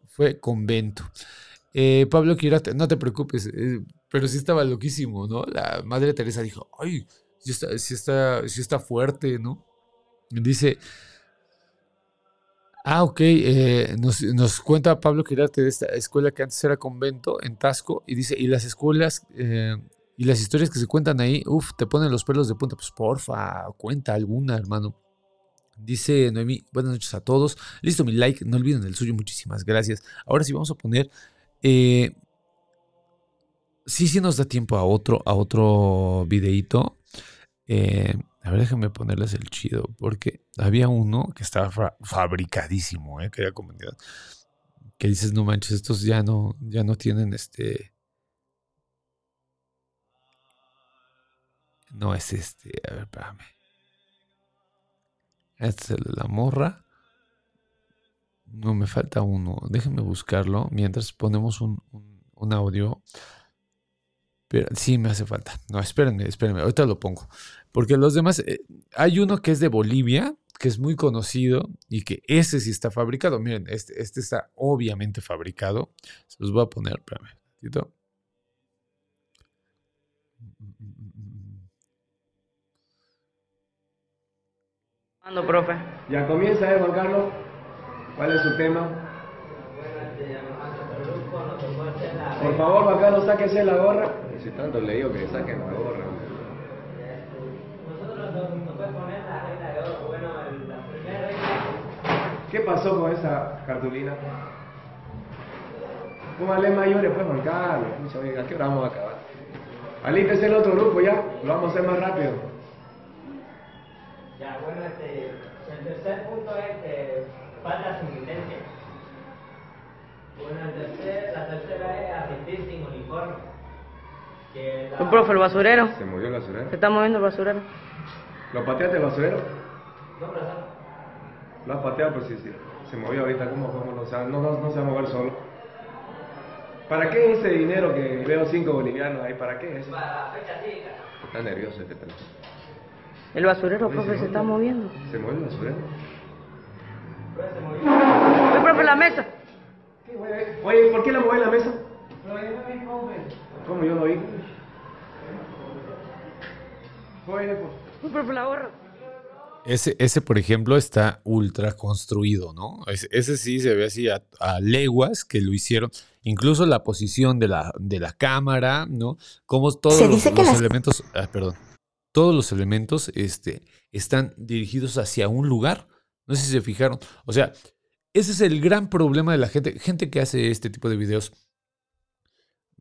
fue convento. Pablo Quirate, no te preocupes, pero sí estaba loquísimo, ¿no? La madre Teresa dijo, ay, si está, si está, está fuerte, ¿no? Dice, ah, ok, eh, nos, cuenta Pablo Quirarte de esta escuela que antes era convento en Tasco y dice, y las escuelas eh, y las historias que se cuentan ahí, uff, te ponen los pelos de punta, pues porfa, cuenta alguna, hermano. Dice Noemí, buenas noches a todos. Listo mi like, no olviden el suyo, muchísimas gracias. Ahora sí vamos a poner... Eh, sí, sí nos da tiempo a otro, a otro videíto. Eh, a ver, déjenme ponerles el chido, porque había uno que estaba fabricadísimo, ¿eh? que era comunidad. Que dices, no manches, estos ya no, ya no tienen este. No es este, a ver, espérame. Este es el de la morra. No, me falta uno. Déjenme buscarlo mientras ponemos un, un audio pero sí me hace falta. No, espérenme, espérenme, ahorita lo pongo. Porque los demás, eh, hay uno que es de Bolivia, que es muy conocido y que ese sí está fabricado. Miren, este, este está obviamente fabricado. Se los voy a poner, espérame, un Ando, profe. Ya comienza, ¿eh, Juan Carlos? ¿Cuál es su tema? Por favor, Juan Carlos, sáquese la gorra. Si tanto le digo que saquen la gorra. ¿Qué pasó con esa cartulina? Póngale mayores, pues, Juan Carlos. ¿A qué hora vamos a acabar? Alípese el otro grupo ya, lo vamos a hacer más rápido. Ya, bueno, este, el tercer punto es que falta sin licencia. Bueno, el tercer, la tercera es asistir sin uniforme. Un profe, el basurero. ¿Se movió el basurero? Se está moviendo el basurero. ¿Lo pateaste el basurero? No, pero Lo has pateado, pues sí, sí. Se movió ahorita, ¿cómo, cómo no, o sea, no, no, no se va a mover solo? ¿Para qué ese dinero que veo cinco bolivianos ahí? ¿Para qué eso? Para la fecha sí, Está nervioso este teléfono. El basurero, profe, se, está moviendo. ¿Se mueve el basurero? Se movió. Profe, la mesa. Oye, ¿por qué la mueve la mesa? ¿Cómo yo lo vi? Ese, ese, por ejemplo, está ultra construido, ¿no? Ese, sí se ve así a, leguas que lo hicieron. Incluso la posición de la, de la cámara, ¿no? Como todos los, elementos, ah, perdón, todos los elementos este, están dirigidos hacia un lugar. No sé si se fijaron. O sea, ese es el gran problema de la gente. Gente que hace este tipo de videos.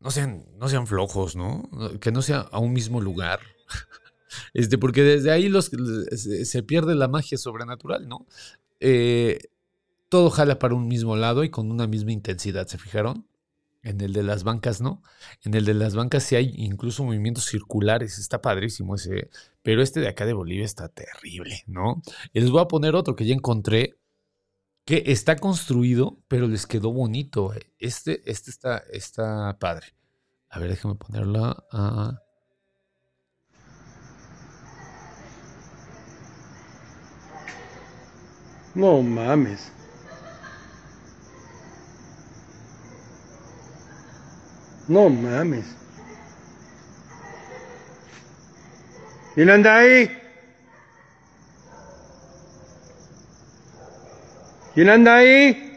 No sean, no sean flojos, ¿no? Que no sea a un mismo lugar. Este, porque desde ahí los, se pierde la magia sobrenatural, ¿no? Eh, todo jala para un mismo lado y con una misma intensidad, ¿se fijaron? En el de las bancas, ¿no? En el de las bancas sí hay incluso movimientos circulares, está padrísimo ese, pero este de acá de Bolivia está terrible, ¿no? Les voy a poner otro que ya encontré, que está construido, pero les quedó bonito. Eh. Este, este está, está padre. A ver, déjame ponerla a... No mames. No mames. ¿Quién anda ahí? ¿Quién anda ahí?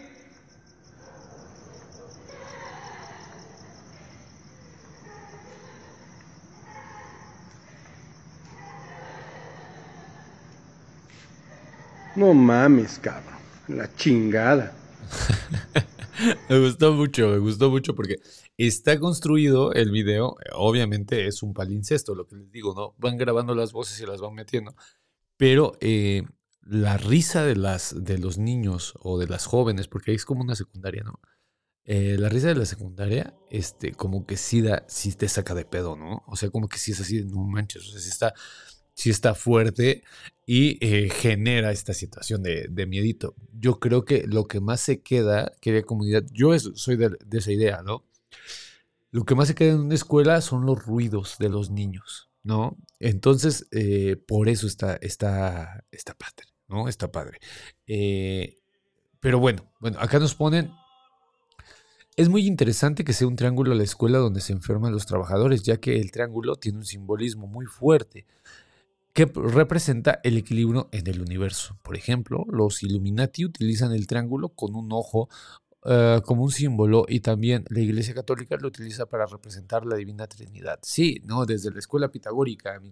No mames, cabrón. La chingada. Me gustó mucho, me gustó mucho porque está construido el video, obviamente es un palincesto, lo que les digo, ¿no? Van grabando las voces y las van metiendo, pero eh, la risa de, las, de los niños o de las jóvenes, porque es como una secundaria, ¿no? Eh, la risa de la secundaria, este, como que sí, da, sí te saca de pedo, ¿no? O sea, como que sí es así, no manches, o sea, está, sí está fuerte y eh, genera esta situación de, de, miedito. Yo creo que lo que más se queda, querida comunidad, yo es, soy de, de, esa idea, ¿no? Lo que más se queda en una escuela son los ruidos de los niños, ¿no? Entonces, eh, por eso está, está, está ¿no? Está padre. Eh, pero bueno, bueno, acá nos ponen es muy interesante que sea un triángulo la escuela donde se enferman los trabajadores, ya que el triángulo tiene un simbolismo muy fuerte que representa el equilibrio en el universo. Por ejemplo, los Illuminati utilizan el triángulo con un ojo uh, como un símbolo y también la Iglesia Católica lo utiliza para representar la Divina Trinidad. Sí, ¿no? desde la escuela pitagórica, mi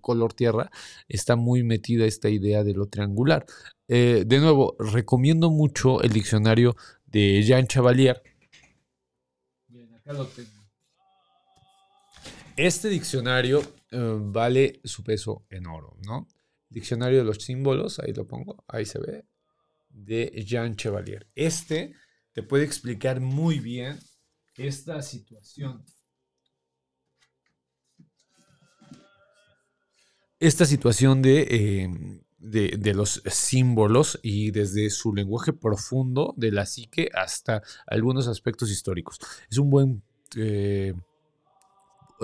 color tierra, está muy metida esta idea de lo triangular. Eh, de nuevo, recomiendo mucho el diccionario de Jean Chevalier, acá lo tengo. Este diccionario uh, vale su peso en oro, ¿no? Diccionario de los símbolos, ahí lo pongo, ahí se ve, de Jean Chevalier. Este te puede explicar muy bien esta situación. Esta situación de, eh, de, de, los símbolos y desde su lenguaje profundo de la psique hasta algunos aspectos históricos. Es un buen eh,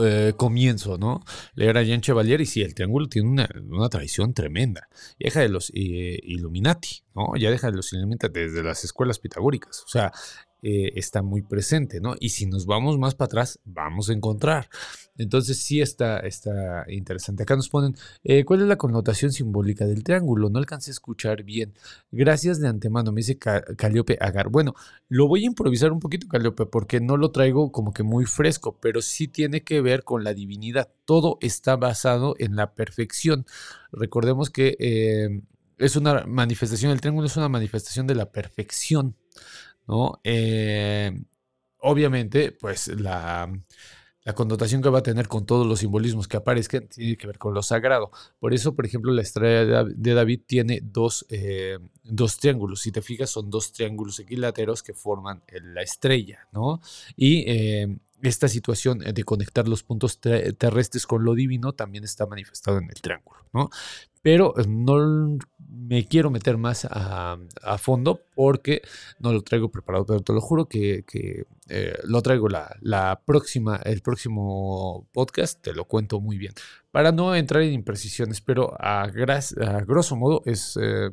eh, comienzo, ¿no? Leer a Jean Chevalier y sí, el triángulo tiene una, una tremenda. Deja de los eh, Illuminati, ¿no? Ya deja de los Illuminati desde las escuelas pitagóricas. O sea, eh, está muy presente, ¿no? Y si nos vamos más para atrás, vamos a encontrar. Entonces sí está, está interesante. Acá nos ponen, eh, ¿cuál es la connotación simbólica del triángulo? No alcancé a escuchar bien. Gracias de antemano, me dice Caliope Agar. Bueno, lo voy a improvisar un poquito, Caliope, porque no lo traigo como que muy fresco, pero sí tiene que ver con la divinidad. Todo está basado en la perfección. Recordemos que eh, es una manifestación, el triángulo es una manifestación de la perfección. ¿No? Eh, obviamente, pues la, la, connotación que va a tener con todos los simbolismos que aparezcan tiene que ver con lo sagrado. Por eso, por ejemplo, la estrella de David tiene dos, eh, dos triángulos. Si te fijas, son dos triángulos equiláteros que forman la estrella, ¿no? Y eh, esta situación de conectar los puntos terrestres con lo divino también está manifestado en el triángulo, ¿no? Pero no me quiero meter más a, fondo porque no lo traigo preparado, pero te lo juro que, eh, lo traigo la, próxima, el próximo podcast, te lo cuento muy bien, para no entrar en imprecisiones, pero a, grosso modo es eh,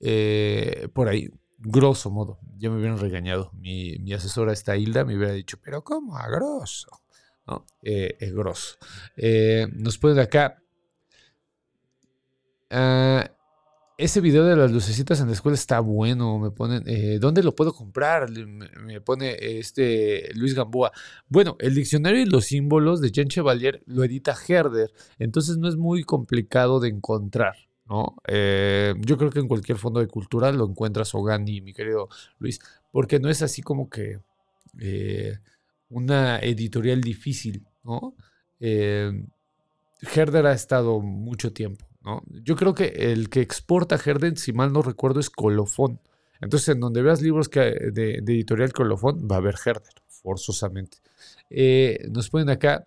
eh, por ahí grosso modo. Ya me hubieran regañado. Mi, asesora, esta Hilda, me hubiera dicho, pero ¿cómo? A grosso. Es grosso. Eh, nos ponen acá. Uh, ese video de las lucecitas en la escuela está bueno. Me ponen, eh, ¿dónde lo puedo comprar? Me, pone este Luis Gamboa. Bueno, el diccionario y los símbolos de Jean Chevalier lo edita Herder. Entonces no es muy complicado de encontrar. ¿no? Eh, yo creo que en cualquier fondo de cultura lo encuentras Ogani, mi querido Luis, porque no es así como que eh, una editorial difícil, ¿no? Herder ha estado mucho tiempo, Yo creo que el que exporta Herder, si mal no recuerdo, es Colofón. Entonces, en donde veas libros de, editorial Colofón, va a haber Herder, forzosamente. nos ponen acá,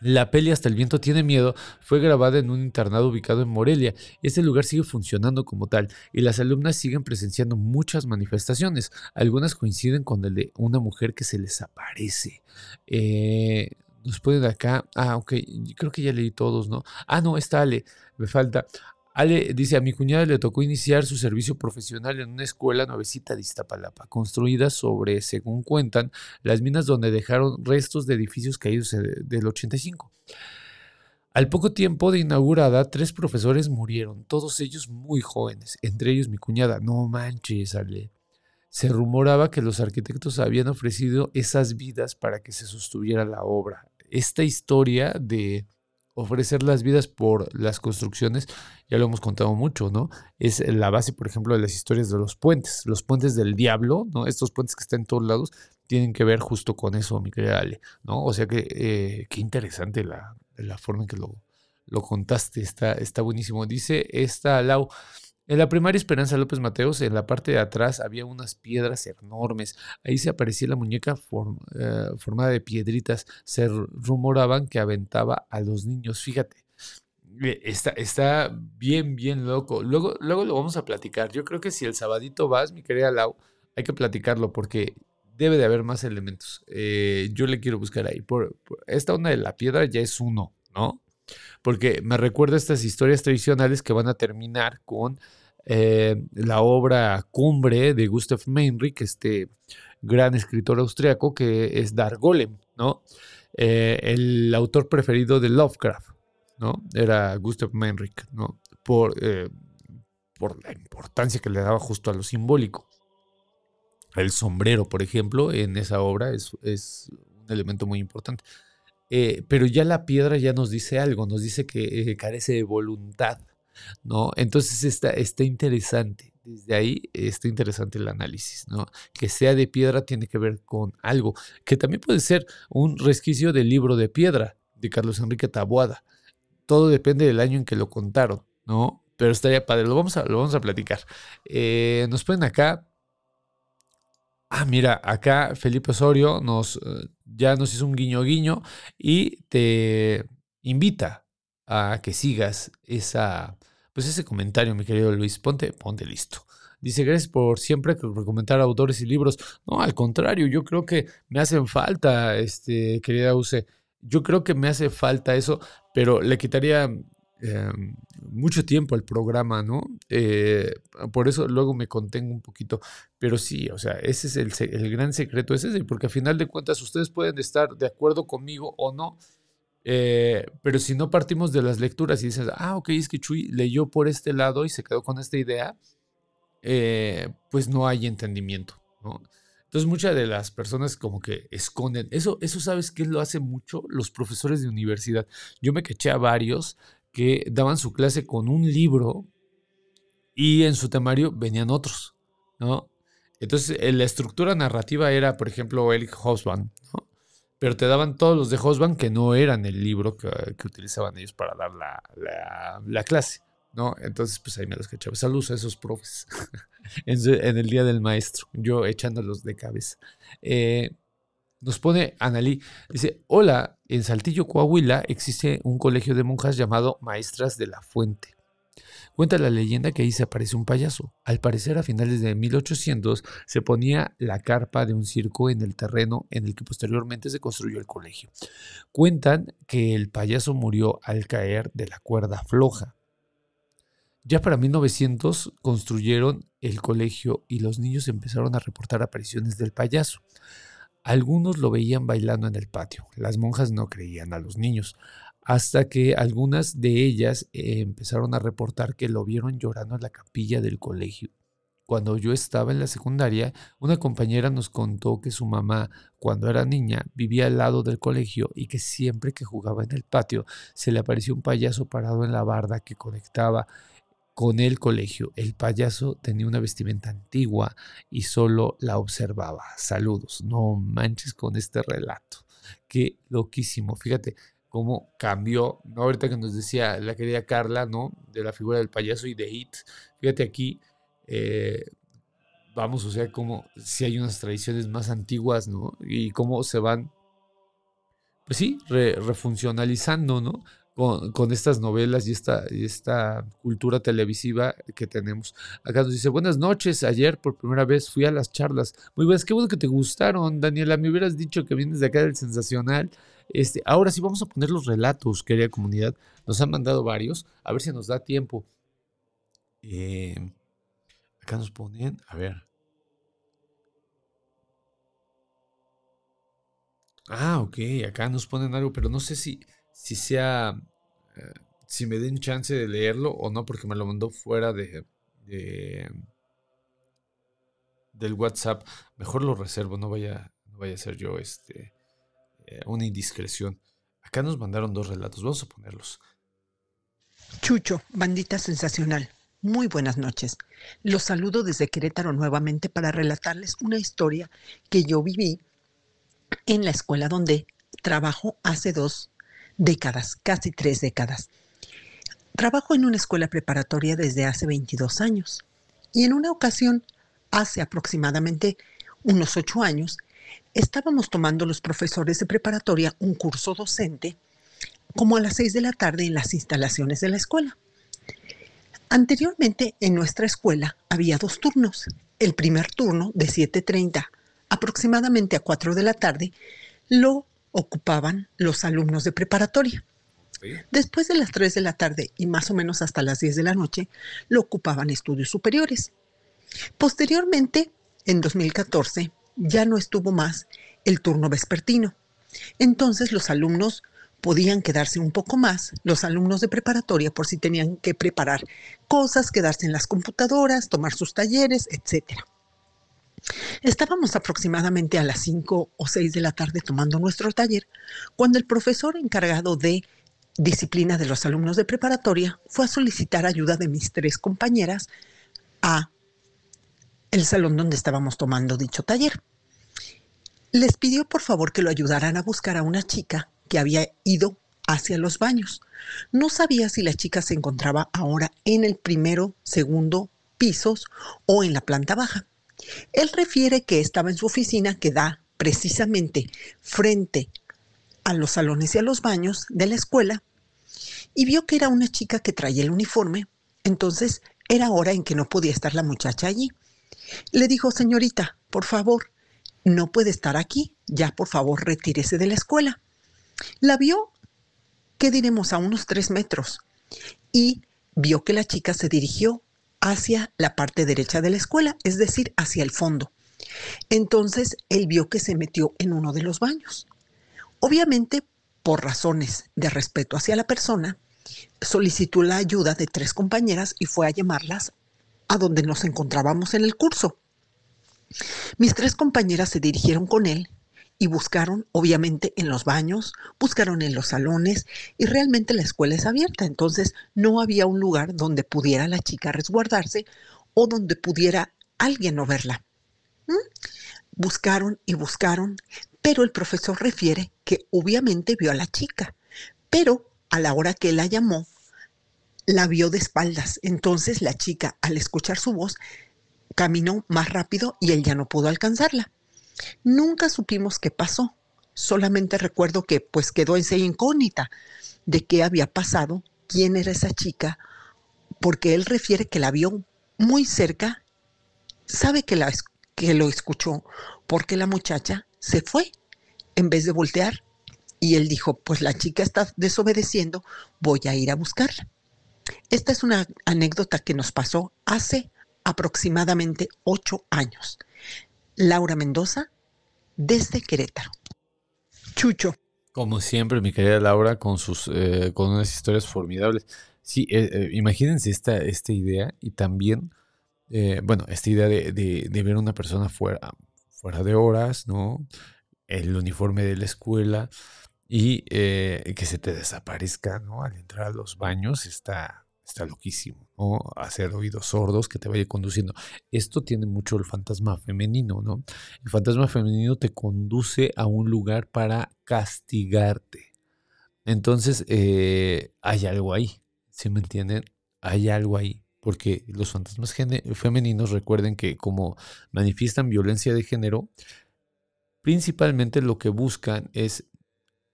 la peli Hasta el viento tiene miedo fue grabada en un internado ubicado en Morelia. Este lugar sigue funcionando como tal y las alumnas siguen presenciando muchas manifestaciones. Algunas coinciden con el de una mujer que se les aparece. Eh, nos pueden acá. Ah, ok. Creo que ya leí todos, ¿no? Ah, no, está Ale. Me falta. Ale dice, a mi cuñada le tocó iniciar su servicio profesional en una escuela nuevecita de Iztapalapa, construida sobre, según cuentan, las minas donde dejaron restos de edificios caídos del 85. Al poco tiempo de inaugurada, tres profesores murieron, todos ellos muy jóvenes, entre ellos mi cuñada. No manches, Ale. Se rumoraba que los arquitectos habían ofrecido esas vidas para que se sostuviera la obra. Esta historia de ofrecer las vidas por las construcciones, ya lo hemos contado mucho, ¿no? Es la base, por ejemplo, de las historias de los puentes, los puentes del diablo, ¿no? Estos puentes que están en todos lados tienen que ver justo con eso, mi querida Ale, ¿no? O sea que eh, qué interesante la, la, forma en que lo, lo contaste, está, está buenísimo. Dice esta Lau, en la primaria Esperanza López Mateos, en la parte de atrás había unas piedras enormes. Ahí se aparecía la muñeca eh, formada de piedritas. Se rumoraban que aventaba a los niños. Fíjate, eh, está, bien, bien loco. Luego, luego lo vamos a platicar. Yo creo que si el sabadito vas, mi querida Lau, hay que platicarlo porque debe de haber más elementos. Eh, yo le quiero buscar ahí. Por, esta onda de la piedra ya es uno, ¿no? Porque me recuerda estas historias tradicionales que van a terminar con eh, la obra cumbre de Gustav Meinrich, este gran escritor austriaco que es Dar Golem, ¿no? Eh, el autor preferido de Lovecraft, ¿no? Era Gustav Meinrich, ¿no? Por, eh, por la importancia que le daba justo a lo simbólico. El sombrero, por ejemplo, en esa obra es, es un elemento muy importante. Pero ya la piedra ya nos dice algo, nos dice que carece de voluntad, ¿no? Entonces está, está interesante. Desde ahí está interesante el análisis, ¿no? Que sea de piedra tiene que ver con algo, que también puede ser un resquicio del libro de piedra de Carlos Enrique Taboada. Todo depende del año en que lo contaron, ¿no? Pero estaría padre, lo vamos a, lo vamos a platicar. Eh, nos ponen acá. Ah, mira, acá Felipe Osorio nos, eh, ya nos hizo un guiño guiño y te invita a que sigas esa, pues ese comentario, mi querido Luis. Ponte, ponte listo. Dice, gracias por siempre recomendar autores y libros. No, al contrario, yo creo que me hacen falta, este, querida Use. Yo creo que me hace falta eso, pero le quitaría em, mucho tiempo al programa, ¿no? Eh, por eso luego me contengo un poquito. Pero sí, o sea, ese es el, el gran secreto, ese es porque a final de cuentas ustedes pueden estar de acuerdo conmigo o no, eh, pero si no partimos de las lecturas y dices, ah, ok, es que Chuy leyó por este lado y se quedó con esta idea, eh, pues no hay entendimiento, ¿no? Entonces muchas de las personas como que esconden. Eso, eso sabes que lo hace mucho los profesores de universidad. Yo me caché a varios que daban su clase con un libro y en su temario venían otros, ¿no? Entonces la estructura narrativa era, por ejemplo, Eric Hobsbawm, ¿no? pero te daban todos los de Hosban que no eran el libro que, utilizaban ellos para dar la, clase, ¿no? Entonces, pues ahí me los cachaba. Saludos a esos profes en, el Día del Maestro, yo echándolos de cabeza. Eh, nos pone Analí, dice, hola, en Saltillo, Coahuila existe un colegio de monjas llamado Maestras de la Fuente. Cuenta la leyenda que ahí se aparece un payaso. Al parecer a finales de 1800 se ponía la carpa de un circo en el terreno en el que posteriormente se construyó el colegio. Cuentan que el payaso murió al caer de la cuerda floja. Ya para 1900 construyeron el colegio y los niños empezaron a reportar apariciones del payaso. Algunos lo veían bailando en el patio. Las monjas no creían a los niños hasta que algunas de ellas eh, empezaron a reportar que lo vieron llorando en la capilla del colegio. Cuando yo estaba en la secundaria, una compañera nos contó que su mamá, cuando era niña, vivía al lado del colegio y que siempre que jugaba en el patio se le apareció un payaso parado en la barda que conectaba con el colegio. El payaso tenía una vestimenta antigua y solo la observaba. Saludos. No manches con este relato. Qué loquísimo. Fíjate, cómo cambió, ¿no? Ahorita que nos decía la querida Carla, ¿no? De la figura del payaso y de It. Fíjate aquí, eh, vamos, o sea, como si hay unas tradiciones más antiguas, ¿no? Y cómo se van, pues sí, refuncionalizando, ¿no? Con, estas novelas y esta, y esta cultura televisiva que tenemos. Acá nos dice, buenas noches, ayer por primera vez fui a las charlas. Muy buenas, qué bueno que te gustaron, Daniela, me hubieras dicho que vienes de acá del Sensacional. Este, ahora sí vamos a poner los relatos, querida comunidad. Nos han mandado varios. A ver si nos da tiempo Eh, acá nos ponen, a ver. Ah, ok, acá nos ponen algo, pero no sé si, si sea, eh, si me den chance de leerlo o no, porque me lo mandó fuera de, de del WhatsApp. Mejor lo reservo, no vaya, no vaya a ser yo este, eh, una indiscreción. Acá nos mandaron dos relatos, vamos a ponerlos. Chucho, bandita sensacional. Muy buenas noches. Los saludo desde Querétaro nuevamente para relatarles una historia que yo viví en la escuela donde trabajo hace dos décadas, casi tres décadas. Trabajo en una escuela preparatoria desde hace 22 años y en una ocasión, hace aproximadamente unos ocho años, estábamos tomando los profesores de preparatoria un curso docente como a las seis de la tarde en las instalaciones de la escuela. Anteriormente en nuestra escuela había dos turnos. El primer turno de 7.30 aproximadamente a 4 de la tarde lo ocupaban los alumnos de preparatoria. Después de las 3 de la tarde y más o menos hasta las 10 de la noche lo ocupaban estudios superiores. Posteriormente, en 2014, ya no estuvo más el turno vespertino. Entonces los alumnos podían quedarse un poco más, los alumnos de preparatoria, por si tenían que preparar cosas, quedarse en las computadoras, tomar sus talleres, etc. Estábamos aproximadamente a las 5 o 6 de la tarde tomando nuestro taller cuando el profesor encargado de disciplina de los alumnos de preparatoria fue a solicitar ayuda de mis tres compañeras a el salón donde estábamos tomando dicho taller. Les pidió por favor que lo ayudaran a buscar a una chica que había ido hacia los baños. No sabía si la chica se encontraba ahora en el primero, segundo pisos o en la planta baja. Él refiere que estaba en su oficina que da precisamente frente a los salones y a los baños de la escuela y vio que era una chica que traía el uniforme, entonces era hora en que no podía estar la muchacha allí. Le dijo, señorita, por favor, no puede estar aquí, ya por favor retírese de la escuela. La vio, ¿qué diremos? A unos tres metros y vio que la chica se dirigió hacia la parte derecha de la escuela, es decir, hacia el fondo. Entonces él vio que se metió en uno de los baños. Obviamente, por razones de respeto hacia la persona, solicitó la ayuda de tres compañeras y fue a llamarlas a donde nos encontrábamos en el curso. Mis tres compañeras se dirigieron con él y buscaron, obviamente, en los baños, buscaron en los salones y realmente la escuela es abierta, entonces no había un lugar donde pudiera la chica resguardarse o donde pudiera alguien no verla. ¿Mm? Buscaron y buscaron, pero el profesor refiere que obviamente vio a la chica, pero a la hora que la llamó, la vio de espaldas. Entonces la chica, al escuchar su voz, caminó más rápido y él ya no pudo alcanzarla. Nunca supimos qué pasó. Solamente recuerdo que pues quedó esa incógnita de qué había pasado, quién era esa chica, porque él refiere que la vio muy cerca, sabe que, la, que lo escuchó, porque la muchacha se fue en vez de voltear. Y él dijo, pues la chica está desobedeciendo, voy a ir a buscarla. Esta es una anécdota que nos pasó hace aproximadamente ocho años. Laura Mendoza, desde Querétaro. Chucho. Como siempre, mi querida Laura, con sus eh, con unas historias formidables. Sí, eh, eh, imagínense esta, esta idea y también, bueno, esta idea de, de, ver a una persona fuera, fuera de horas, ¿no? El uniforme de la escuela y que se te desaparezca, ¿no? Al entrar a los baños está, está loquísimo, ¿no? Hacer oídos sordos que te vaya conduciendo. Esto tiene mucho el fantasma femenino, ¿no? El fantasma femenino te conduce a un lugar para castigarte. Entonces, eh, hay algo ahí, ¿sí me entienden? Hay algo ahí, porque los fantasmas femeninos recuerden que como manifiestan violencia de género, principalmente lo que buscan es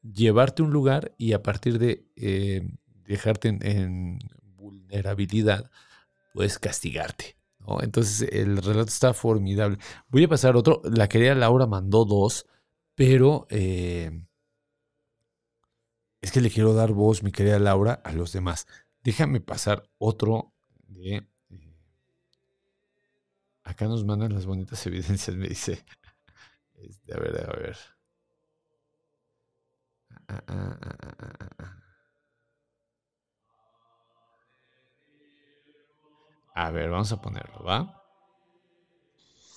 llevarte a un lugar y a partir de eh, dejarte en, vulnerabilidad, puedes castigarte. Entonces el relato está formidable. Voy a pasar otro. La querida Laura mandó dos, pero eh, es que le quiero dar voz, mi querida Laura, a los demás. Déjame pasar otro eh, Acá nos mandan las bonitas evidencias, me dice. Este, a ver, a ver. Ah, ah, ah, a ver, vamos a ponerlo, ¿va?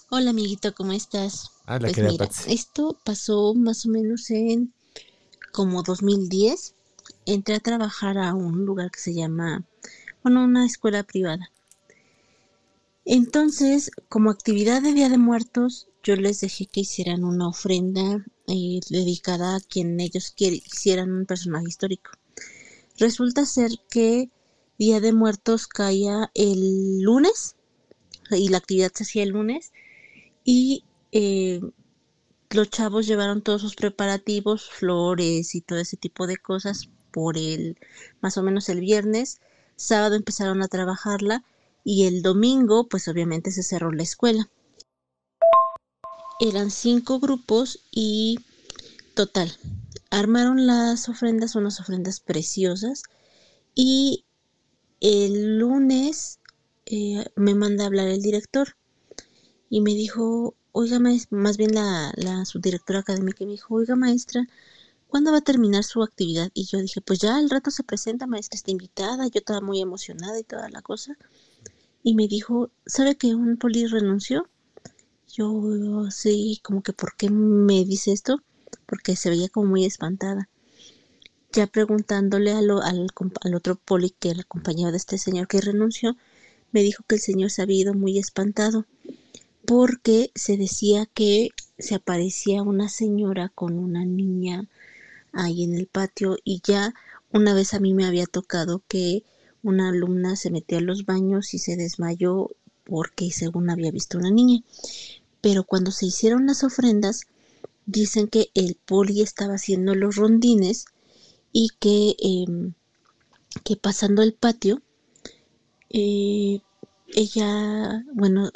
Hola amiguito, ¿cómo estás? Ah, la Pues mira, Patsy. esto pasó más o menos en como 2010. Entré a trabajar a un lugar que se llama, bueno, una escuela privada. Entonces, como actividad de Día de Muertos, yo les dejé que hicieran una ofrenda eh, dedicada a quien ellos quisieran un personaje histórico. Resulta ser que Día de Muertos caía el lunes y la actividad se hacía el lunes y eh, los chavos llevaron todos sus preparativos, flores y todo ese tipo de cosas por el más o menos el viernes. Sábado empezaron a trabajarla y el domingo pues obviamente se cerró la escuela. Eran cinco grupos y total, armaron las ofrendas, unas ofrendas preciosas y el lunes eh, me manda a hablar el director y me dijo, oiga, maes- más bien la, la subdirectora académica, me dijo, oiga, maestra, ¿cuándo va a terminar su actividad? Y yo dije, pues ya al rato se presenta, maestra está invitada, yo estaba muy emocionada y toda la cosa. Y me dijo, ¿sabe que un poli renunció? Yo, sí, como que, ¿por qué me dice esto? Porque se veía como muy espantada. Ya preguntándole a lo- al, otro poli que el compañero de este señor que renunció, me dijo que el señor se había ido muy espantado porque se decía que se aparecía una señora con una niña ahí en el patio y ya una vez a mí me había tocado que una alumna se metió a los baños y se desmayó porque según había visto una niña. Pero cuando se hicieron las ofrendas, dicen que el poli estaba haciendo los rondines y que, em, que pasando el patio, eh, ella, bueno,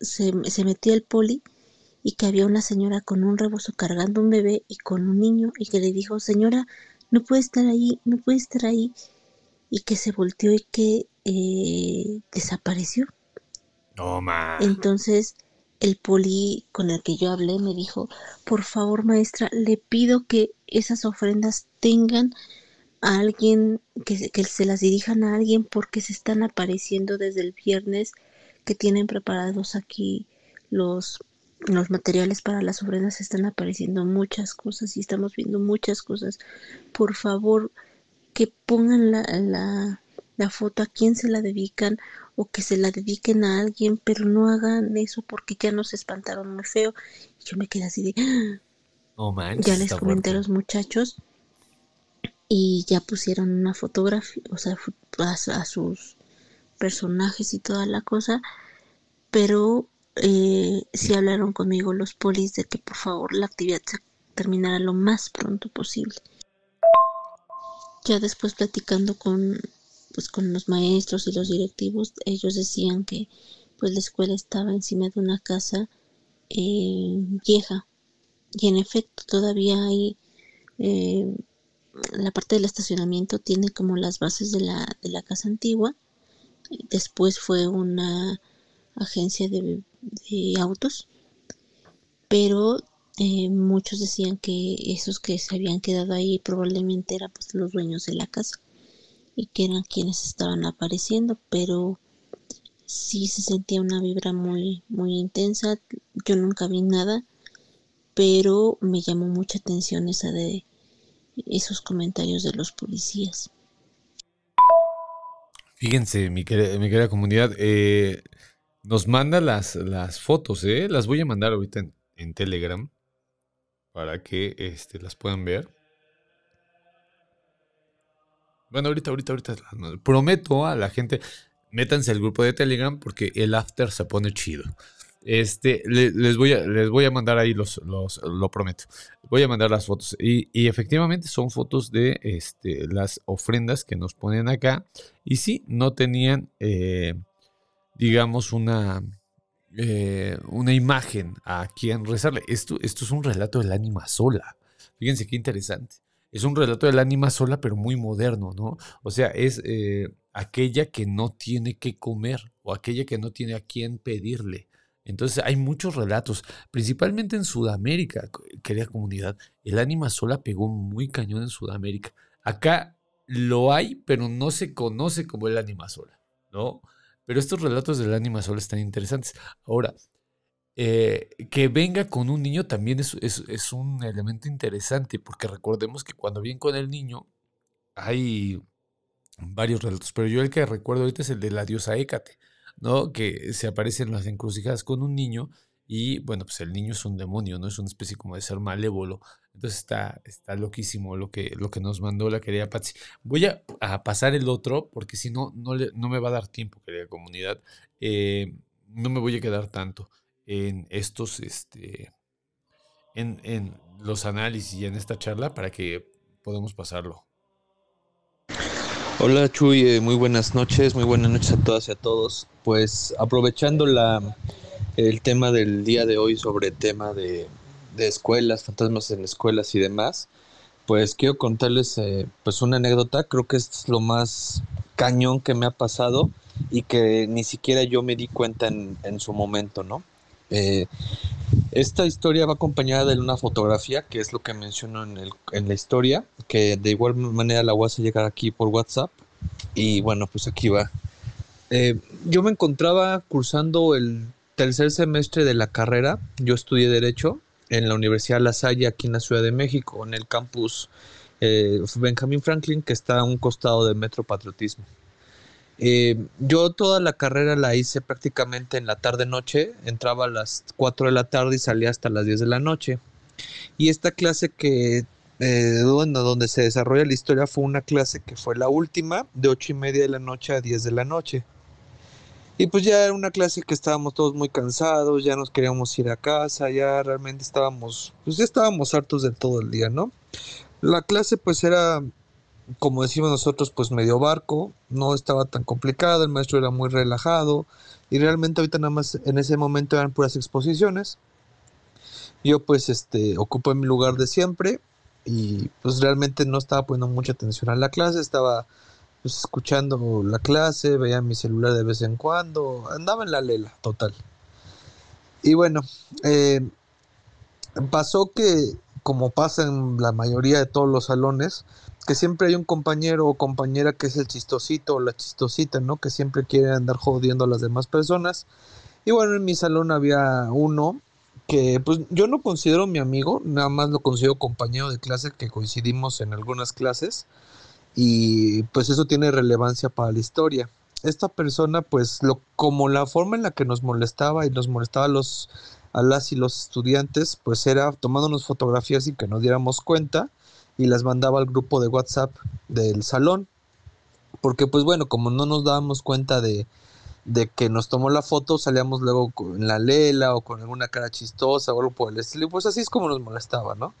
se, se metió el poli y que había una señora con un rebozo cargando un bebé y con un niño y que le dijo, señora, no puede estar ahí, no puede estar ahí y que se volteó y que eh, desapareció. No, ma. Entonces el poli con el que yo hablé me dijo, por favor maestra, le pido que esas ofrendas tengan a alguien, que, que se las dirijan a alguien porque se están apareciendo desde el viernes que tienen preparados aquí los, los materiales para las ofrendas, están apareciendo muchas cosas y estamos viendo muchas cosas. Por favor, que pongan la, la foto a quién se la dedican o que se la dediquen a alguien, pero no hagan eso porque ya nos espantaron muy feo. Y yo me quedé así de, "Ah". Ya les comenté a los muchachos y ya pusieron una fotografía, o sea, a sus personajes y toda la cosa, pero eh, sí hablaron conmigo los polis de que por favor la actividad se terminara lo más pronto posible. Ya después platicando con pues con los maestros y los directivos, ellos decían que pues la escuela estaba encima de una casa eh, vieja y en efecto todavía hay eh, la parte del estacionamiento tiene como las bases de la, de la casa antigua. Después fue una agencia de, autos, pero eh, muchos decían que esos que se habían quedado ahí probablemente eran pues, los dueños de la casa y que eran quienes estaban apareciendo, pero sí se sentía una vibra muy, muy intensa. Yo nunca vi nada, pero me llamó mucha atención esa de esos comentarios de los policías. Fíjense, mi querida, mi querida comunidad, eh, nos manda las, las fotos, ¿eh? Las voy a mandar ahorita en, en Telegram para que este, las puedan ver. Bueno, ahorita, ahorita, ahorita. Prometo a la gente, métanse al grupo de Telegram porque el after se pone chido. Este, le- les, voy a, les voy a mandar ahí los, los, lo prometo. Voy a mandar las fotos. Y, y efectivamente son fotos de este, las ofrendas que nos ponen acá. Y sí, no tenían, eh, digamos, una, eh, una imagen a quien rezarle. Esto, esto es un relato del ánima sola. Fíjense qué interesante. Es un relato del ánima sola, pero muy moderno, ¿no? O sea, es eh, aquella que no tiene que comer o aquella que no tiene a quien pedirle. Entonces hay muchos relatos, principalmente en Sudamérica, querida comunidad. El ánima sola pegó muy cañón en Sudamérica. Acá lo hay, pero no se conoce como el ánima sola, ¿no? Pero estos relatos del ánima sola están interesantes. Ahora, eh, que venga con un niño también es, es, un elemento interesante, porque recordemos que cuando viene con el niño hay varios relatos, pero yo el que recuerdo ahorita es el de la diosa Hécate, ¿no? Que se aparece en las encrucijadas con un niño y bueno, pues el niño es un demonio, ¿no? Es una especie como de ser malévolo. Entonces está, está loquísimo lo que, lo que nos mandó la querida Patsy. Voy a, pasar el otro porque si no, no, no me va a dar tiempo, querida comunidad. Eh, no me voy a quedar tanto en estos, este, en, en los análisis y en esta charla para que podamos pasarlo. Hola Chuy, eh, muy buenas noches, muy buenas noches a todas y a todos. Pues aprovechando la, el tema del día de hoy sobre el tema de, de escuelas, fantasmas en escuelas y demás, pues quiero contarles eh, pues una anécdota, creo que es lo más cañón que me ha pasado y que ni siquiera yo me di cuenta en, en su momento, ¿no? Eh, esta historia va acompañada de una fotografía, que es lo que menciono en, el, la historia, que de igual manera la voy a hacer llegar aquí por WhatsApp. Y bueno, pues aquí va. Eh, yo me encontraba cursando el tercer semestre de la carrera. Yo estudié Derecho en la Universidad La Salle, aquí en la Ciudad de México, en el campus eh, Benjamin Franklin, que está a un costado del Metro Patriotismo. Eh, yo toda la carrera la hice prácticamente en la tarde-noche, entraba a las 4 de la tarde y salía hasta las 10 de la noche. Y esta clase que, eh, donde se desarrolla la historia fue una clase que fue la última, de 8 y media de la noche a 10 de la noche. Y pues ya era una clase que estábamos todos muy cansados, ya nos queríamos ir a casa, ya realmente estábamos, pues ya estábamos hartos de todo el día, ¿no? La clase pues era como decimos nosotros, pues medio barco, no estaba tan complicado, el maestro era muy relajado y realmente ahorita nada más en ese momento eran puras exposiciones. Yo pues este ocupé mi lugar de siempre y pues realmente no estaba poniendo mucha atención a la clase, estaba pues escuchando la clase, veía mi celular de vez en cuando, andaba en la lela, total. Y bueno, eh, pasó que como pasa en la mayoría de todos los salones, que siempre hay un compañero o compañera que es el chistosito o la chistosita, ¿no? Que siempre quiere andar jodiendo a las demás personas. Y bueno, en mi salón había uno que pues yo no considero mi amigo, nada más lo considero compañero de clase que coincidimos en algunas clases y pues eso tiene relevancia para la historia. Esta persona pues como la forma en la que nos molestaba y nos molestaba a los a las y los estudiantes pues era tomándonos fotografías sin que nos diéramos cuenta y las mandaba al grupo de WhatsApp del salón. Porque pues bueno, como no nos dábamos cuenta de, de que nos tomó la foto, salíamos luego con la lela o con alguna cara chistosa o algo por el estilo. Pues así es como nos molestaba, ¿no?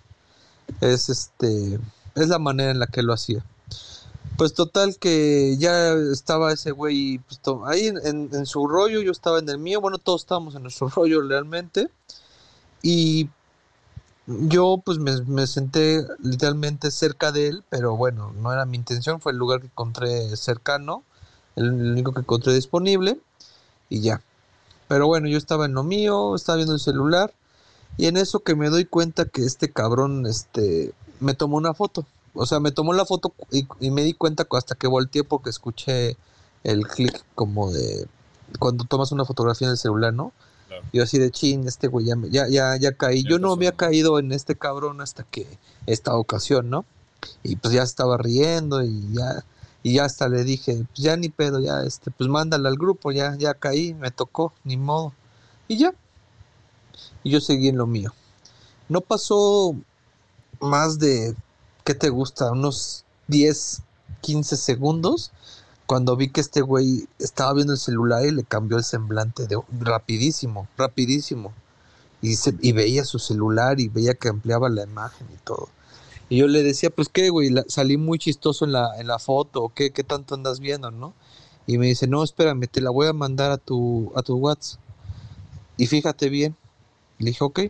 Es este, es la manera en la que lo hacía. Pues total que ya estaba ese güey pues, ahí en, en, su rollo, yo estaba en el mío, bueno, todos estábamos en nuestro rollo realmente. Y yo pues me, senté literalmente cerca de él, pero bueno, no era mi intención, fue el lugar que encontré cercano, el único que encontré disponible y ya. Pero bueno, yo estaba en lo mío, estaba viendo el celular y en eso que me doy cuenta que este cabrón este me tomó una foto. O sea, me tomó la foto y, y me di cuenta hasta que volteé porque escuché el clic como de cuando tomas una fotografía en el celular, ¿no? Yo así de chin, este güey ya, ya, ya, caí. Yo no había caído en este cabrón hasta que esta ocasión, ¿no? Y pues ya estaba riendo y ya, y ya hasta le dije, pues ya ni pedo, ya, este, pues mándale al grupo, ya, ya caí, me tocó, ni modo. Y ya. Y yo seguí en lo mío. No pasó más de, ¿qué te gusta? Unos 10, 15 segundos cuando vi que este güey estaba viendo el celular y le cambió el semblante de rapidísimo, rapidísimo. Y, se, y veía su celular y veía que ampliaba la imagen y todo. Y yo le decía, pues qué, güey, salí muy chistoso en la, en la foto, ¿qué, ¿qué tanto andas viendo, no? Y me dice, no, espérame, te la voy a mandar a tu, a tu WhatsApp. Y fíjate bien. Le dije, ok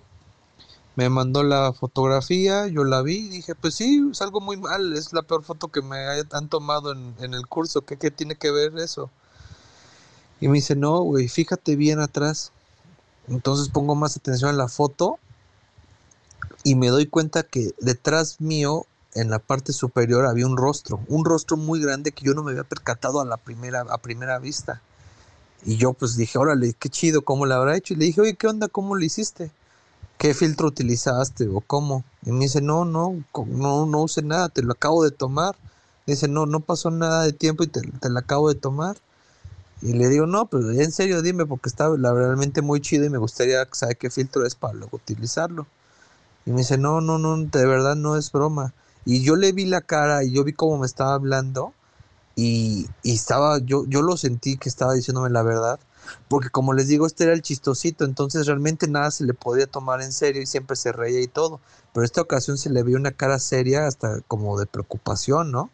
me mandó la fotografía, yo la vi y dije, pues sí, es algo muy mal, es la peor foto que me han tomado en, el curso, ¿Qué, tiene que ver eso? Y me dice, no, güey, fíjate bien atrás. Entonces pongo más atención en la foto y me doy cuenta que detrás mío, en la parte superior, había un rostro, un rostro muy grande que yo no me había percatado a la primera, a primera vista. Y yo pues dije, órale, qué chido, ¿cómo lo habrá hecho? Y le dije, oye, ¿qué onda? ¿Cómo lo hiciste? ¿Qué filtro utilizaste o cómo? Y me dice, no, no, no, no usé nada, te lo acabo de tomar. Dice, no, no pasó nada de tiempo y te, te lo acabo de tomar. Y le digo, no, pero en serio dime, porque está realmente muy chido y me gustaría saber qué filtro es para luego utilizarlo. Y me dice, no, no, no, de verdad no es broma. Y yo le vi la cara y yo vi cómo me estaba hablando y, y estaba, yo, yo lo sentí que estaba diciéndome la verdad. Porque como les digo, este era el chistosito, entonces realmente nada se le podía tomar en serio y siempre se reía y todo. Pero esta ocasión se le vio una cara seria hasta como de preocupación, ¿no?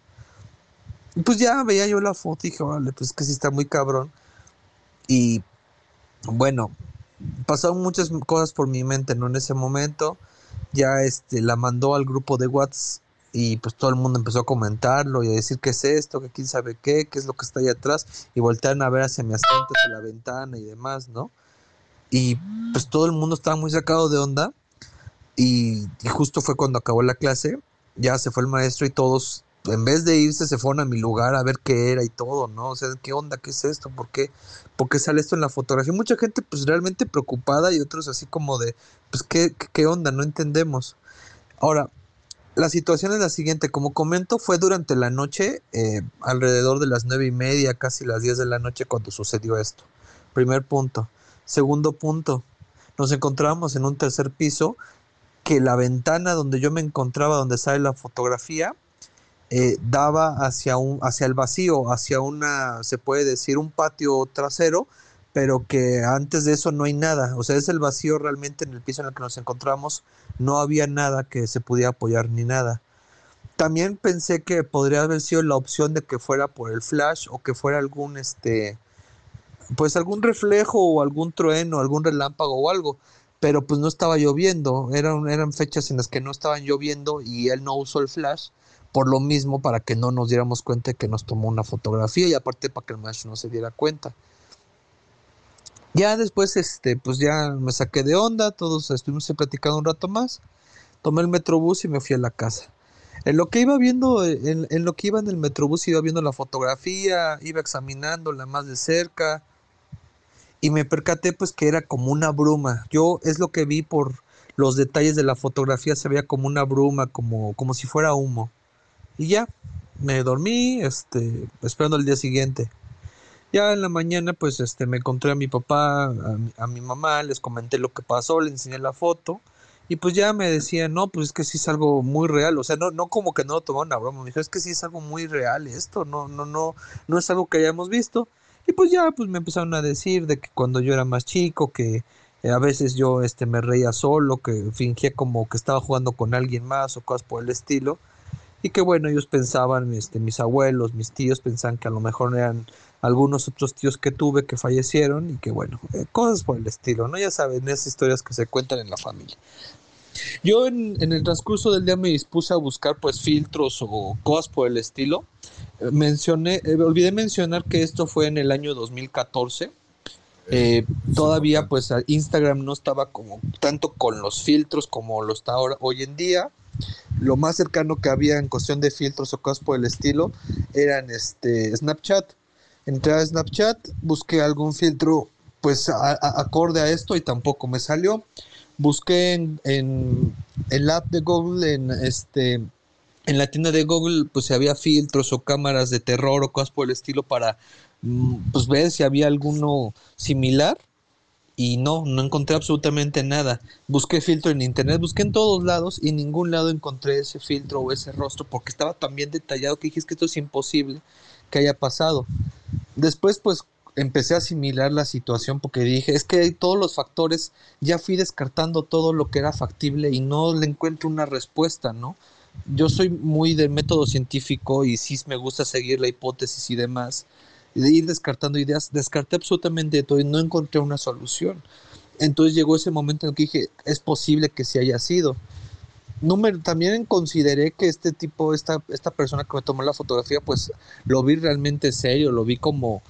pues ya veía yo la foto y dije, vale, pues que sí está muy cabrón. Y bueno, pasaron muchas cosas por mi mente, ¿no? En ese momento ya este, la mandó al grupo de WhatsApp y pues todo el mundo empezó a comentarlo y a decir qué es esto, que quién sabe qué, qué es lo que está ahí atrás y voltearon a ver hacia mi asiento, hacia la ventana y demás, ¿no? Y pues todo el mundo estaba muy sacado de onda y, y justo fue cuando acabó la clase, ya se fue el maestro y todos en vez de irse, se fueron a mi lugar a ver qué era y todo, ¿no? O sea, ¿qué onda? ¿Qué es esto? ¿Por qué? ¿Por qué sale esto en la fotografía? Mucha gente, pues, realmente preocupada y otros así como de, pues, ¿qué, qué onda? No entendemos. Ahora, la situación es la siguiente, como comento, fue durante la noche, eh, alrededor de las nueve y media, casi las diez de la noche, cuando sucedió esto. Primer punto. Segundo punto, nos encontramos en un tercer piso que la ventana donde yo me encontraba, donde sale la fotografía, eh, daba hacia, un, hacia el vacío, hacia una, se puede decir, un patio trasero, pero que antes de eso no hay nada. O sea, es el vacío realmente en el piso en el que nos encontramos, no había nada que se pudiera apoyar ni nada. También pensé que podría haber sido la opción de que fuera por el flash o que fuera algún, este, pues algún reflejo o algún trueno, algún relámpago o algo pero pues no estaba lloviendo, eran, eran fechas en las que no estaban lloviendo y él no usó el flash, por lo mismo para que no nos diéramos cuenta de que nos tomó una fotografía y aparte para que el maestro no se diera cuenta. Ya después, este, pues ya me saqué de onda, todos estuvimos platicando un rato más, tomé el metrobús y me fui a la casa. En lo que iba viendo, en, en lo que iba en el metrobús, iba viendo la fotografía, iba examinándola más de cerca y me percaté pues que era como una bruma. Yo es lo que vi por los detalles de la fotografía, se veía como una bruma, como, como si fuera humo. Y ya, me dormí, este, esperando el día siguiente. Ya en la mañana, pues, este, me encontré a mi papá, a mi, mamá, les comenté lo que pasó, les enseñé la foto. Y pues ya me decían, no, pues es que sí es algo muy real. O sea, no, no como que no lo tomaron a broma. Me dijo, es que sí es algo muy real esto. No, no, no, no es algo que hayamos visto. Y pues ya, pues me empezaron a decir de que cuando yo era más chico, que eh, a veces yo este, me reía solo, que fingía como que estaba jugando con alguien más o cosas por el estilo y que bueno, ellos pensaban, este, mis abuelos, mis tíos pensaban que a lo mejor eran algunos otros tíos que tuve que fallecieron y que bueno, eh, cosas por el estilo, ¿no? Ya saben, esas historias que se cuentan en la familia. Yo en, el transcurso del día me dispuse a buscar pues filtros o cosas por el estilo. Eh, mencioné, eh, olvidé mencionar que esto fue en el año 2014. todavía pues Instagram no estaba como tanto con los filtros como lo está ahora hoy en día lo más cercano que había en cuestión de filtros o cosas por el estilo eran este Snapchat. Entré a Snapchat, busqué algún filtro pues acorde a esto y tampoco me salió. Busqué en, en el app de Google, en este en la tienda de Google, pues si había filtros o cámaras de terror o cosas por el estilo para mm, pues ver si había alguno similar y no, no encontré absolutamente nada. Busqué filtro en internet, busqué en todos lados y en ningún lado encontré ese filtro o ese rostro porque estaba tan bien detallado que dije es que esto es imposible que haya pasado. Después pues empecé a asimilar la situación porque dije es que hay todos los factores, ya fui descartando todo lo que era factible y no le encuentro una respuesta, ¿no? Yo soy muy de método científico y sí me gusta seguir la hipótesis y demás de ir descartando ideas, descarté absolutamente todo y no encontré una solución. Entonces llegó ese momento en que dije, es posible que se haya sido. Número, también consideré que este tipo, esta, esta persona que me tomó la fotografía, pues lo vi realmente serio, lo vi como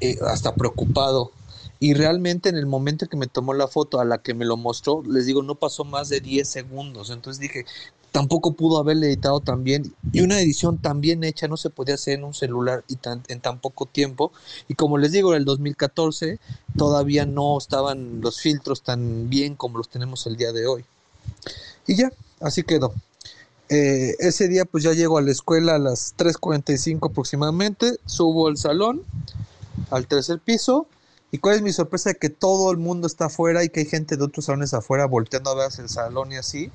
eh, hasta preocupado. Y realmente en el momento que me tomó la foto a la que me lo mostró, les digo, no pasó más de 10 segundos. Entonces dije, tampoco pudo haberle editado tan bien. Y una edición tan bien hecha no se podía hacer en un celular y tan, en tan poco tiempo. Y como les digo, en el 2014 todavía no estaban los filtros tan bien como los tenemos el día de hoy. Y ya, así quedó. Eh, ese día pues ya llego a la escuela a las 3.45 aproximadamente, subo al salón, al tercer piso, y cuál es mi sorpresa que todo el mundo está afuera y que hay gente de otros salones afuera volteando a ver el salón y así.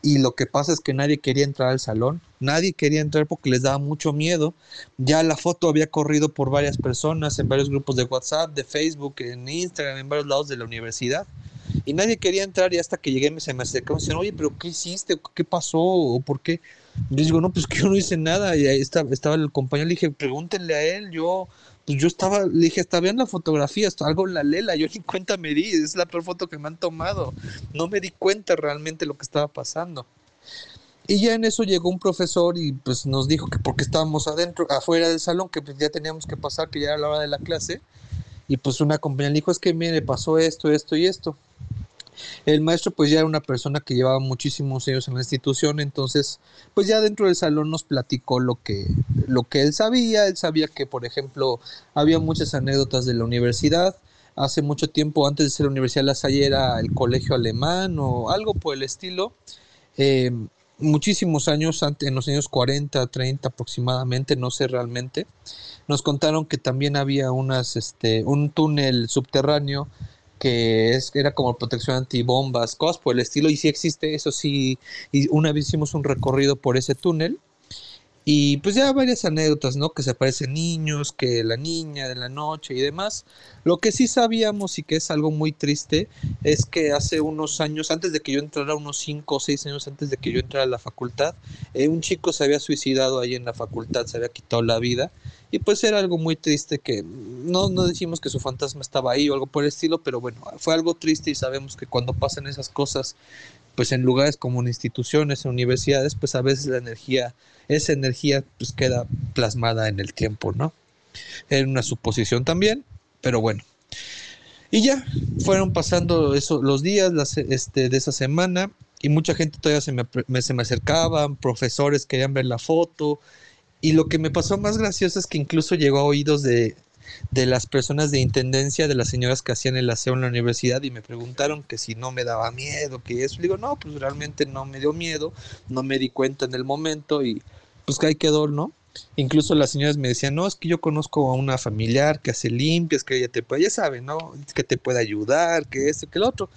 Y lo que pasa es que nadie quería entrar al salón, nadie quería entrar porque les daba mucho miedo. Ya la foto había corrido por varias personas, en varios grupos de WhatsApp, de Facebook, en Instagram, en varios lados de la universidad y nadie quería entrar y hasta que llegué me, se me acercaron y decían, oye, pero ¿qué hiciste? ¿Qué pasó? ¿O por qué? Yo digo, no, pues que yo no hice nada. Y ahí estaba, estaba el compañero, le dije, pregúntenle a él, yo, pues yo estaba, le dije, está bien la fotografía, esto, algo la lela, yo ni cuenta me di, es la peor foto que me han tomado. No me di cuenta realmente lo que estaba pasando. Y ya en eso llegó un profesor y pues nos dijo que porque estábamos adentro, afuera del salón, que pues ya teníamos que pasar, que ya era la hora de la clase. Y pues una compañera le dijo, es que mire, pasó esto, esto y esto. El maestro pues ya era una persona que llevaba muchísimos años en la institución, entonces pues ya dentro del salón nos platicó lo que, lo que él sabía, él sabía que por ejemplo había muchas anécdotas de la universidad, hace mucho tiempo antes de ser la Universidad de La Salle era el colegio alemán o algo por el estilo. Eh, muchísimos años, en los años 40, 30 aproximadamente, no sé realmente, nos contaron que también había unas, este, un túnel subterráneo que es, era como protección antibombas, cosas por el estilo, y sí existe, eso sí, y una vez hicimos un recorrido por ese túnel, y pues ya varias anécdotas, ¿no? Que se aparecen niños, que la niña de la noche y demás. Lo que sí sabíamos y que es algo muy triste es que hace unos años, antes de que yo entrara, unos 5 o 6 años antes de que yo entrara a la facultad, eh, un chico se había suicidado ahí en la facultad, se había quitado la vida. Y pues era algo muy triste que no, no decimos que su fantasma estaba ahí o algo por el estilo, pero bueno, fue algo triste y sabemos que cuando pasan esas cosas, pues en lugares como en instituciones, en universidades, pues a veces la energía, esa energía pues queda plasmada en el tiempo, ¿no? Era una suposición también, pero bueno. Y ya fueron pasando eso, los días este, de esa semana y mucha gente todavía se me, se me acercaban, profesores querían ver la foto, y lo que me pasó más gracioso es que incluso llegó a oídos de, de las personas de intendencia, de las señoras que hacían el aseo en la universidad y me preguntaron que si no me daba miedo, que eso. Le digo, no, pues realmente no me dio miedo, no me di cuenta en el momento y pues que ahí quedó, ¿no? Incluso las señoras me decían, no, es que yo conozco a una familiar que hace limpias, que ella te puede, ya sabe, ¿no? Que te puede ayudar, que esto, que el otro.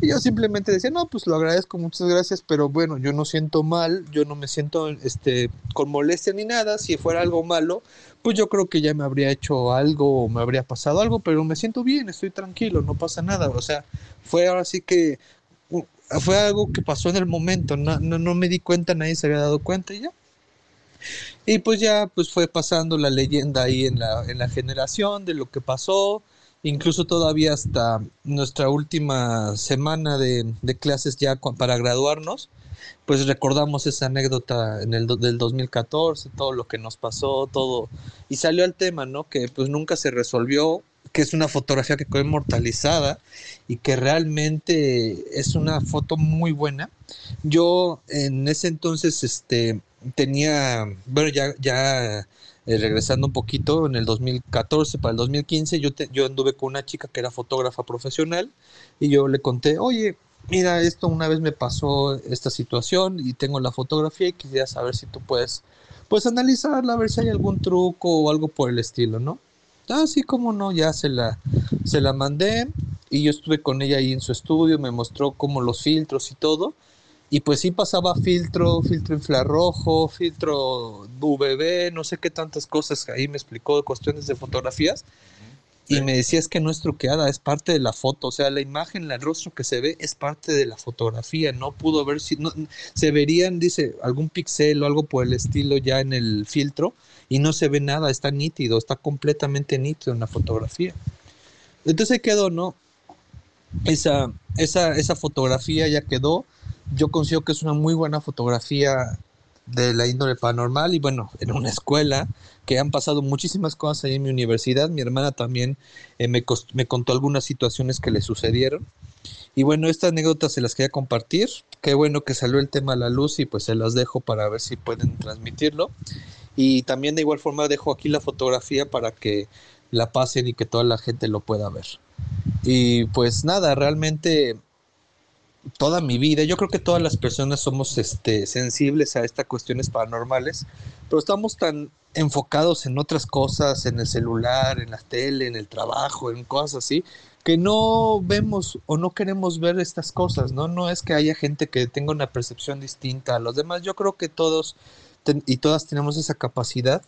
Y yo simplemente decía, no, pues lo agradezco, muchas gracias, pero bueno, yo no siento mal, yo no me siento este, con molestia ni nada. Si fuera algo malo, pues yo creo que ya me habría hecho algo me habría pasado algo, pero me siento bien, estoy tranquilo, no pasa nada. O sea, fue ahora que fue algo que pasó en el momento, no, no, no me di cuenta, nadie se había dado cuenta y ya. Y pues ya pues fue pasando la leyenda ahí en la, en la generación de lo que pasó incluso todavía hasta nuestra última semana de, clases ya para graduarnos, pues recordamos esa anécdota en el del 2014, todo lo que nos pasó, todo, y salió el tema, ¿no? Que pues nunca se resolvió, que es una fotografía que quedó inmortalizada y que realmente es una foto muy buena. Yo en ese entonces, este, tenía, bueno, ya, ya eh, regresando un poquito, en el 2014 para el 2015, yo, yo anduve con una chica que era fotógrafa profesional y yo le conté, oye, mira, esto una vez me pasó esta situación y tengo la fotografía y quisiera saber si tú puedes, pues analizarla, a ver si hay algún truco o algo por el estilo, ¿no? Así ah, como no, ya se la, se la mandé y yo estuve con ella ahí en su estudio, me mostró como los filtros y todo. Y pues sí pasaba filtro, filtro infrarrojo, filtro VB, no sé qué tantas cosas ahí me explicó cuestiones de fotografías. Y me decía es que no es truqueada, es parte de la foto, o sea, la imagen, el rostro que se ve es parte de la fotografía, no pudo ver si, no, se verían, dice, algún pixel o algo por el estilo ya en el filtro y no se ve nada, está nítido, está completamente nítido en la fotografía. Entonces quedó, ¿no? Esa, esa, esa fotografía ya quedó, yo considero que es una muy buena fotografía de la índole paranormal y bueno, en una escuela que han pasado muchísimas cosas ahí en mi universidad. Mi hermana también eh, me, me contó algunas situaciones que le sucedieron. Y bueno, estas anécdotas se las quería compartir. Qué bueno que salió el tema a la luz y pues se las dejo para ver si pueden transmitirlo. Y también de igual forma dejo aquí la fotografía para que la pasen y que toda la gente lo pueda ver. Y pues nada, realmente toda mi vida, yo creo que todas las personas somos este, sensibles a estas cuestiones paranormales, pero estamos tan enfocados en otras cosas, en el celular, en la tele, en el trabajo, en cosas así, que no vemos o no queremos ver estas cosas, ¿no? No es que haya gente que tenga una percepción distinta a los demás, yo creo que todos y todas tenemos esa capacidad,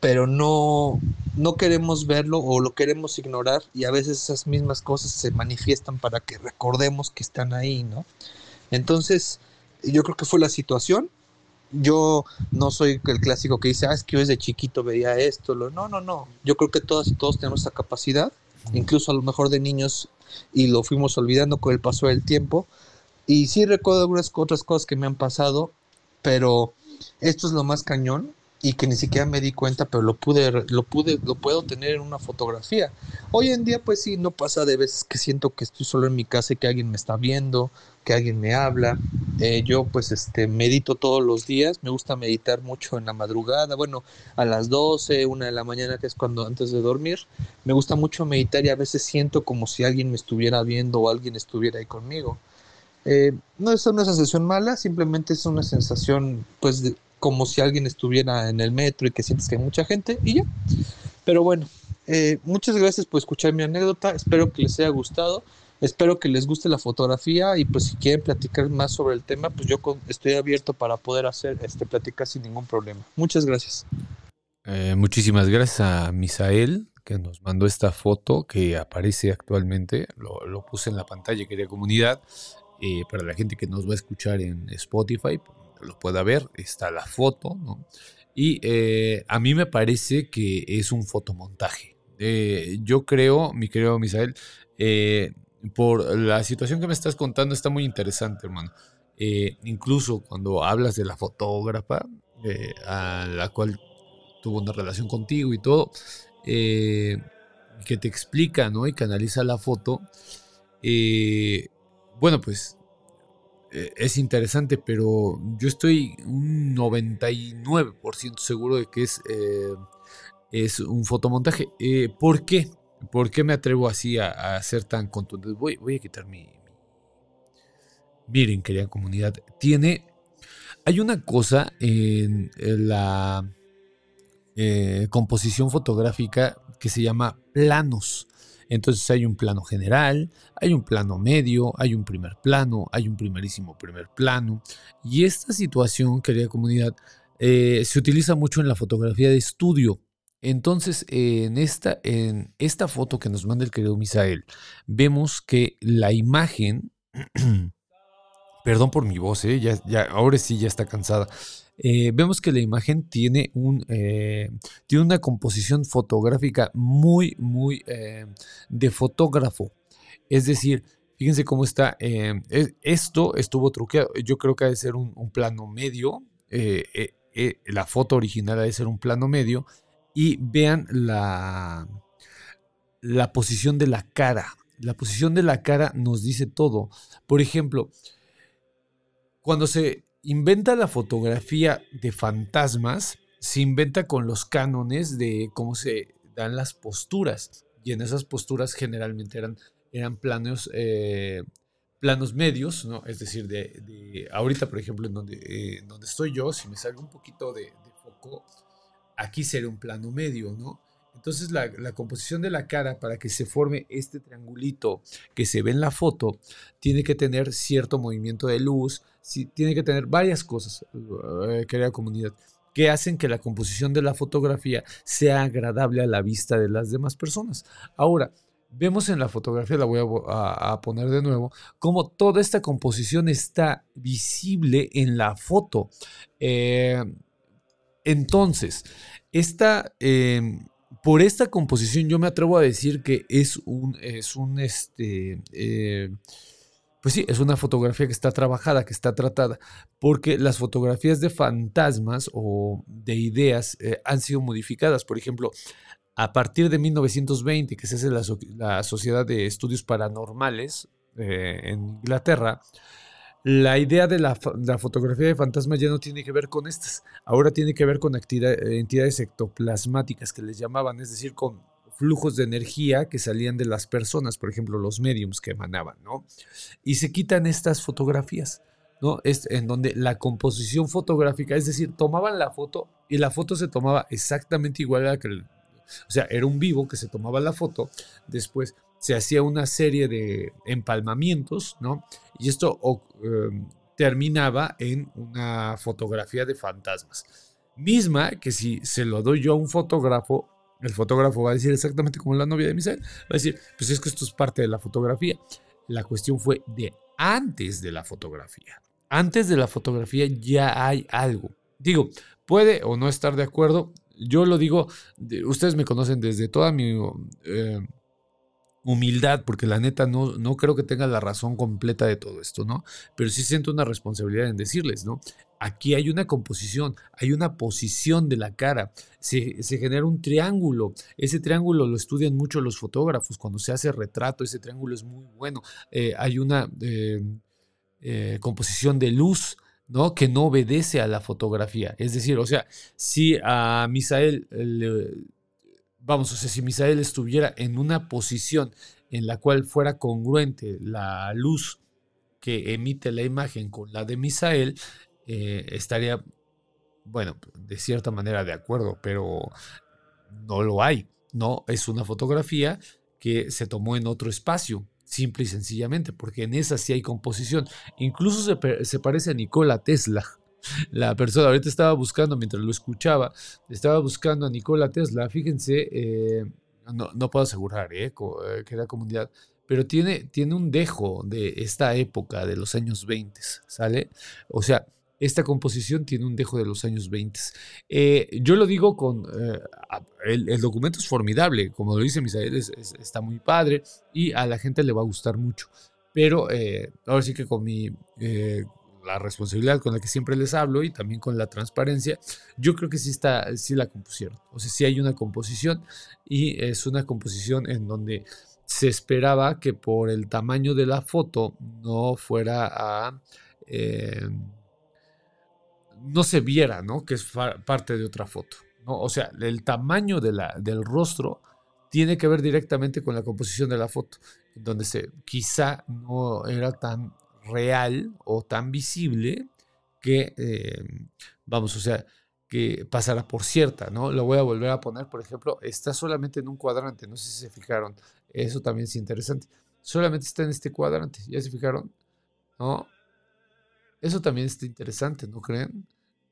pero no, no queremos verlo o lo queremos ignorar y a veces esas mismas cosas se manifiestan para que recordemos que están ahí, ¿no? Entonces, yo creo que fue la situación. Yo no soy el clásico que dice, ah, es que yo desde chiquito veía esto. Lo... No, no, no. Yo creo que todas y todos tenemos esa capacidad, incluso a lo mejor de niños, y lo fuimos olvidando con el paso del tiempo. Y sí recuerdo algunas otras cosas que me han pasado, pero esto es lo más cañón y que ni siquiera me di cuenta, pero lo pude, lo pude, lo puedo tener en una fotografía. Hoy en día, pues sí, no pasa de veces que siento que estoy solo en mi casa y que alguien me está viendo, que alguien me habla. Eh, yo, pues, este, medito todos los días. Me gusta meditar mucho en la madrugada. Bueno, a las 12, una de la mañana, que es cuando antes de dormir. Me gusta mucho meditar y a veces siento como si alguien me estuviera viendo o alguien estuviera ahí conmigo. Eh, no es una sensación mala, simplemente es una sensación, pues, de, como si alguien estuviera en el metro y que sientes que hay mucha gente y ya. Pero bueno, eh, muchas gracias por escuchar mi anécdota, espero que les haya gustado, espero que les guste la fotografía y pues si quieren platicar más sobre el tema, pues yo estoy abierto para poder hacer este platicar sin ningún problema. Muchas gracias. Eh, muchísimas gracias a Misael que nos mandó esta foto que aparece actualmente, lo, puse en la pantalla, querida comunidad, eh, para la gente que nos va a escuchar en Spotify, lo pueda ver, está la foto, ¿no? Y eh, a mí me parece que es un fotomontaje. Eh, yo creo, mi querido Misael, eh, por la situación que me estás contando está muy interesante, hermano. incluso cuando hablas de la fotógrafa, a la cual tuvo una relación contigo y todo, que te explica, ¿no? Y que analiza la foto. bueno, pues es interesante, pero yo estoy un 99% seguro de que es, eh, es un fotomontaje. Eh, ¿Por qué? ¿Por qué me atrevo así a, a ser tan contundente? Voy a quitar mi, Miren, querida comunidad, tiene... Hay una cosa en, la composición fotográfica que se llama planos. Entonces hay un plano general, hay un plano medio, hay un primer plano, hay un primerísimo primer plano. Y esta situación, querida comunidad, eh, se utiliza mucho en la fotografía de estudio. Entonces, en esta, en esta foto que nos manda el querido Misael, vemos que la imagen, perdón por mi voz, eh, ya, ahora sí ya está cansada. Eh, vemos que la imagen tiene, un, eh, tiene una composición fotográfica muy, muy eh, de fotógrafo. Es decir, fíjense cómo está. esto estuvo truqueado. Yo creo que ha de ser un, plano medio. la foto original ha de ser un plano medio. Y vean la, la posición de la cara. La posición de la cara nos dice todo. Por ejemplo, cuando se inventa la fotografía de fantasmas, se inventa con los cánones de cómo se dan las posturas. Y en esas posturas generalmente eran, eran planos, eh, planos medios, ¿no? Es decir, de, ahorita, por ejemplo, en donde, eh, donde estoy yo, si me salgo un poquito de, de foco, aquí sería un plano medio, ¿no? Entonces la, composición de la cara para que se forme este triangulito que se ve en la foto tiene que tener cierto movimiento de luz, tiene que tener varias cosas, eh, querida comunidad, que hacen que la composición de la fotografía sea agradable a la vista de las demás personas. Ahora, vemos en la fotografía, la voy a, poner de nuevo, como toda esta composición está visible en la foto. Eh, entonces, esta... Em, por esta composición yo me atrevo a decir que es un, es un, este, eh, pues sí, es una fotografía que está trabajada, que está tratada, porque las fotografías de fantasmas o de ideas eh, han sido modificadas. Por ejemplo, a partir de 1920, que se hace la, la Sociedad de Estudios Paranormales eh, en Inglaterra, la idea de la, fotografía de fantasmas ya no tiene que ver con estas, ahora tiene que ver con entidades ectoplasmáticas que les llamaban, es decir, con flujos de energía que salían de las personas, por ejemplo, los mediums que emanaban, ¿no? Y se quitan estas fotografías, ¿no? Es en donde la composición fotográfica, es decir, tomaban la foto y la foto se tomaba exactamente igual a la que, o sea, era un vivo que se tomaba la foto, después se hacía una serie de empalmamientos, ¿no? Y esto em, terminaba en una fotografía de fantasmas. Misma que si se lo doy yo a un fotógrafo, el fotógrafo va a decir exactamente como la novia de Misael. Va a decir, pues es que esto es parte de la fotografía. La cuestión fue de antes de la fotografía. Antes de la fotografía ya hay algo. Digo, puede o no estar de acuerdo. Yo lo digo, ustedes me conocen desde toda mi eh, humildad, porque la neta no, no creo que tenga la razón completa de todo esto, ¿no? Pero sí siento una responsabilidad en decirles, ¿no? Aquí hay una composición, hay una posición de la cara, se, genera un triángulo. Ese triángulo lo estudian mucho los fotógrafos. Cuando se hace retrato, ese triángulo es muy bueno. Eh, hay una eh, eh, composición de luz. ¿no? que no obedece a la fotografía. Es decir, o sea, si a Misael, vamos, o sea, si Misael estuviera en una posición en la cual fuera congruente la luz que emite la imagen con la de Misael, eh, estaría, bueno, de cierta manera de acuerdo, pero no lo hay. No, es una fotografía que se tomó en otro espacio, simple y sencillamente, porque en esa sí hay composición. Incluso se, parece a Nikola Tesla. La persona, ahorita estaba buscando, mientras lo escuchaba, estaba buscando a Nikola Tesla. Fíjense, eh, no, puedo asegurar eh, que era comunidad, pero tiene, tiene un dejo de esta época, de los años 20, ¿sale? O sea, esta composición tiene un dejo de los años 20. Eh, yo lo digo con... Eh, el, documento es formidable, como lo dice Misael, está muy padre y a la gente le va a gustar mucho. Pero eh, ahora sí que con mi... la responsabilidad con la que siempre les hablo y también con la transparencia, yo creo que sí, está, sí la compusieron. O sea, sí hay una composición y es una composición en donde se esperaba que por el tamaño de la foto no fuera a no se viera, ¿no? Que es parte de otra foto, ¿no? O sea, el tamaño de la, del rostro tiene que ver directamente con la composición de la foto, donde se, quizá no era tan real o tan visible que, eh, vamos, o sea, que pasara por cierta, ¿no? Lo voy a volver a poner, por ejemplo, está solamente en un cuadrante, no sé si se fijaron, eso también es interesante, solamente está en este cuadrante, ¿ya se fijaron? ¿No? Eso también está interesante, ¿no creen?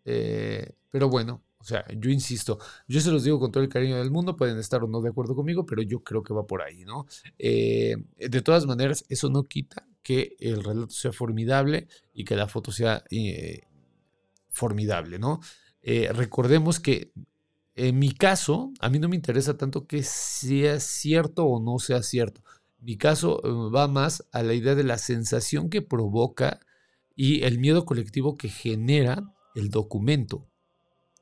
Eh, pero bueno, o sea, yo insisto, yo se los digo con todo el cariño del mundo, pueden estar o no de acuerdo conmigo, pero yo creo que va por ahí, ¿no? Eh, de todas maneras, eso no quita que el relato sea formidable y que la foto sea eh, formidable, ¿no? recordemos que en mi caso, a mí no me interesa tanto que sea cierto o no sea cierto. Mi caso va más a la idea de la sensación que provoca y el miedo colectivo que genera el documento.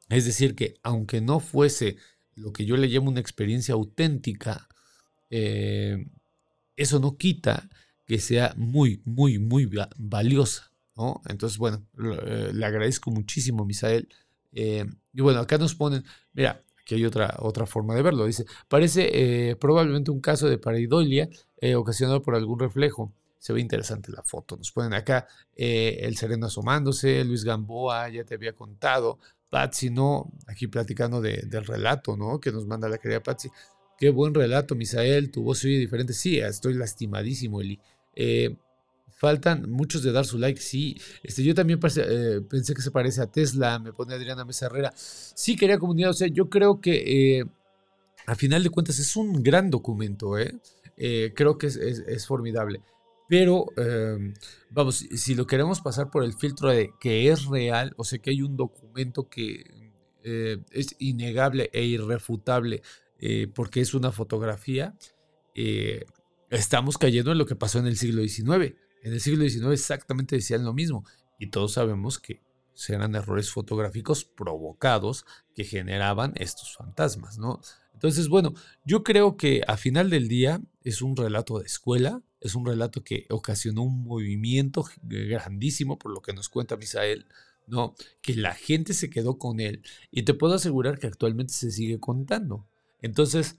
Es decir, que aunque no fuese lo que yo le llamo una experiencia auténtica, eh, eso no quita que sea muy, muy, muy valiosa. ¿no? Entonces, bueno, eh, le agradezco muchísimo, Misael. Eh, y bueno, acá nos ponen, mira, aquí hay otra, otra forma de verlo. Dice, parece probablemente un caso de pareidolia ocasionado por algún reflejo se ve interesante la foto. Nos ponen acá eh, el sereno asomándose, Luis Gamboa, ya te había contado, Patsy, ¿no? Aquí platicando del relato, ¿no? Que nos manda la querida Patsy. Qué buen relato, Misael, tu voz se oye diferente. Sí, estoy lastimadísimo, Eli. Eh, faltan muchos de dar su like, sí. Este, yo también eh, pensé que se parece a Tesla, me pone Adriana Mesa Herrera. Sí, quería comunidad, o sea, yo creo que a final de cuentas es un gran documento, ¿eh? creo que es formidable. Pero, em, vamos, si lo queremos pasar por el filtro de que es real, o sea que hay un documento que eh, es innegable e irrefutable eh, porque es una fotografía, eh, estamos cayendo en lo que pasó en el siglo XIX. En el siglo XIX exactamente decían lo mismo y todos sabemos que eran errores fotográficos provocados que generaban estos fantasmas, ¿no? Entonces, bueno, yo creo que a final del día es un relato de escuela, es un relato que ocasionó un movimiento grandísimo, por lo que nos cuenta Misael, ¿no? Que la gente se quedó con él y te puedo asegurar que actualmente se sigue contando. Entonces,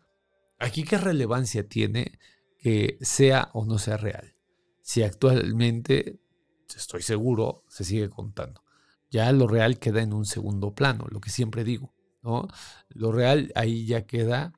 aquí qué relevancia tiene que sea o no sea real. Si actualmente, estoy seguro, se sigue contando. Ya lo real queda en un segundo plano, lo que siempre digo, ¿no? Lo real ahí ya queda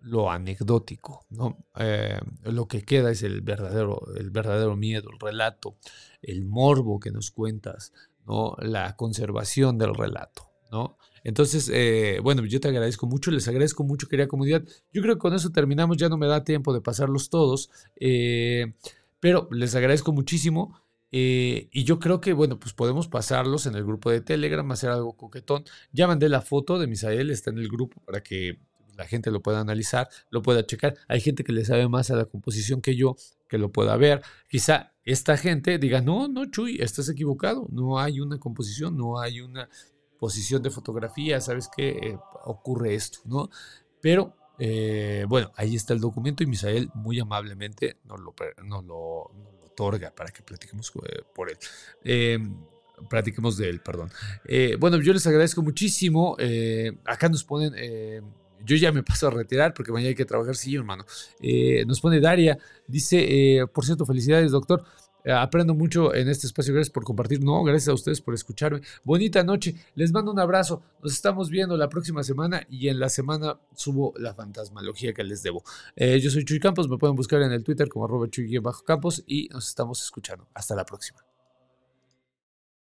lo anecdótico, ¿no? Eh, lo que queda es el verdadero, el verdadero miedo, el relato, el morbo que nos cuentas, ¿no? La conservación del relato, ¿no? Entonces, eh, bueno, yo te agradezco mucho, les agradezco mucho, querida comunidad. Yo creo que con eso terminamos, ya no me da tiempo de pasarlos todos, eh, pero les agradezco muchísimo. Eh, y yo creo que, bueno, pues podemos pasarlos en el grupo de Telegram, hacer algo coquetón. Ya mandé la foto de Misael, está en el grupo para que la gente lo pueda analizar, lo pueda checar. Hay gente que le sabe más a la composición que yo, que lo pueda ver. Quizá esta gente diga, no, no, Chuy, estás equivocado. No hay una composición, no hay una posición de fotografía, ¿sabes qué? Eh, ocurre esto, ¿no? Pero, eh, bueno, ahí está el documento y Misael muy amablemente nos lo, otorga para que platiquemos eh, por él. Em, platiquemos de él, perdón. bueno, yo les agradezco muchísimo. acá nos ponen yo ya me paso a retirar porque mañana hay que trabajar, sí, hermano. nos pone Daria, dice, por cierto, felicidades, doctor. Eh, aprendo mucho en este espacio. Gracias por compartir. No, gracias a ustedes por escucharme. Bonita noche. Les mando un abrazo. Nos estamos viendo la próxima semana y en la semana subo la fantasmalogía que les debo. Eh, yo soy Chuy Campos. Me pueden buscar en el Twitter como arroba Chuy-Campos y nos estamos escuchando. Hasta la próxima.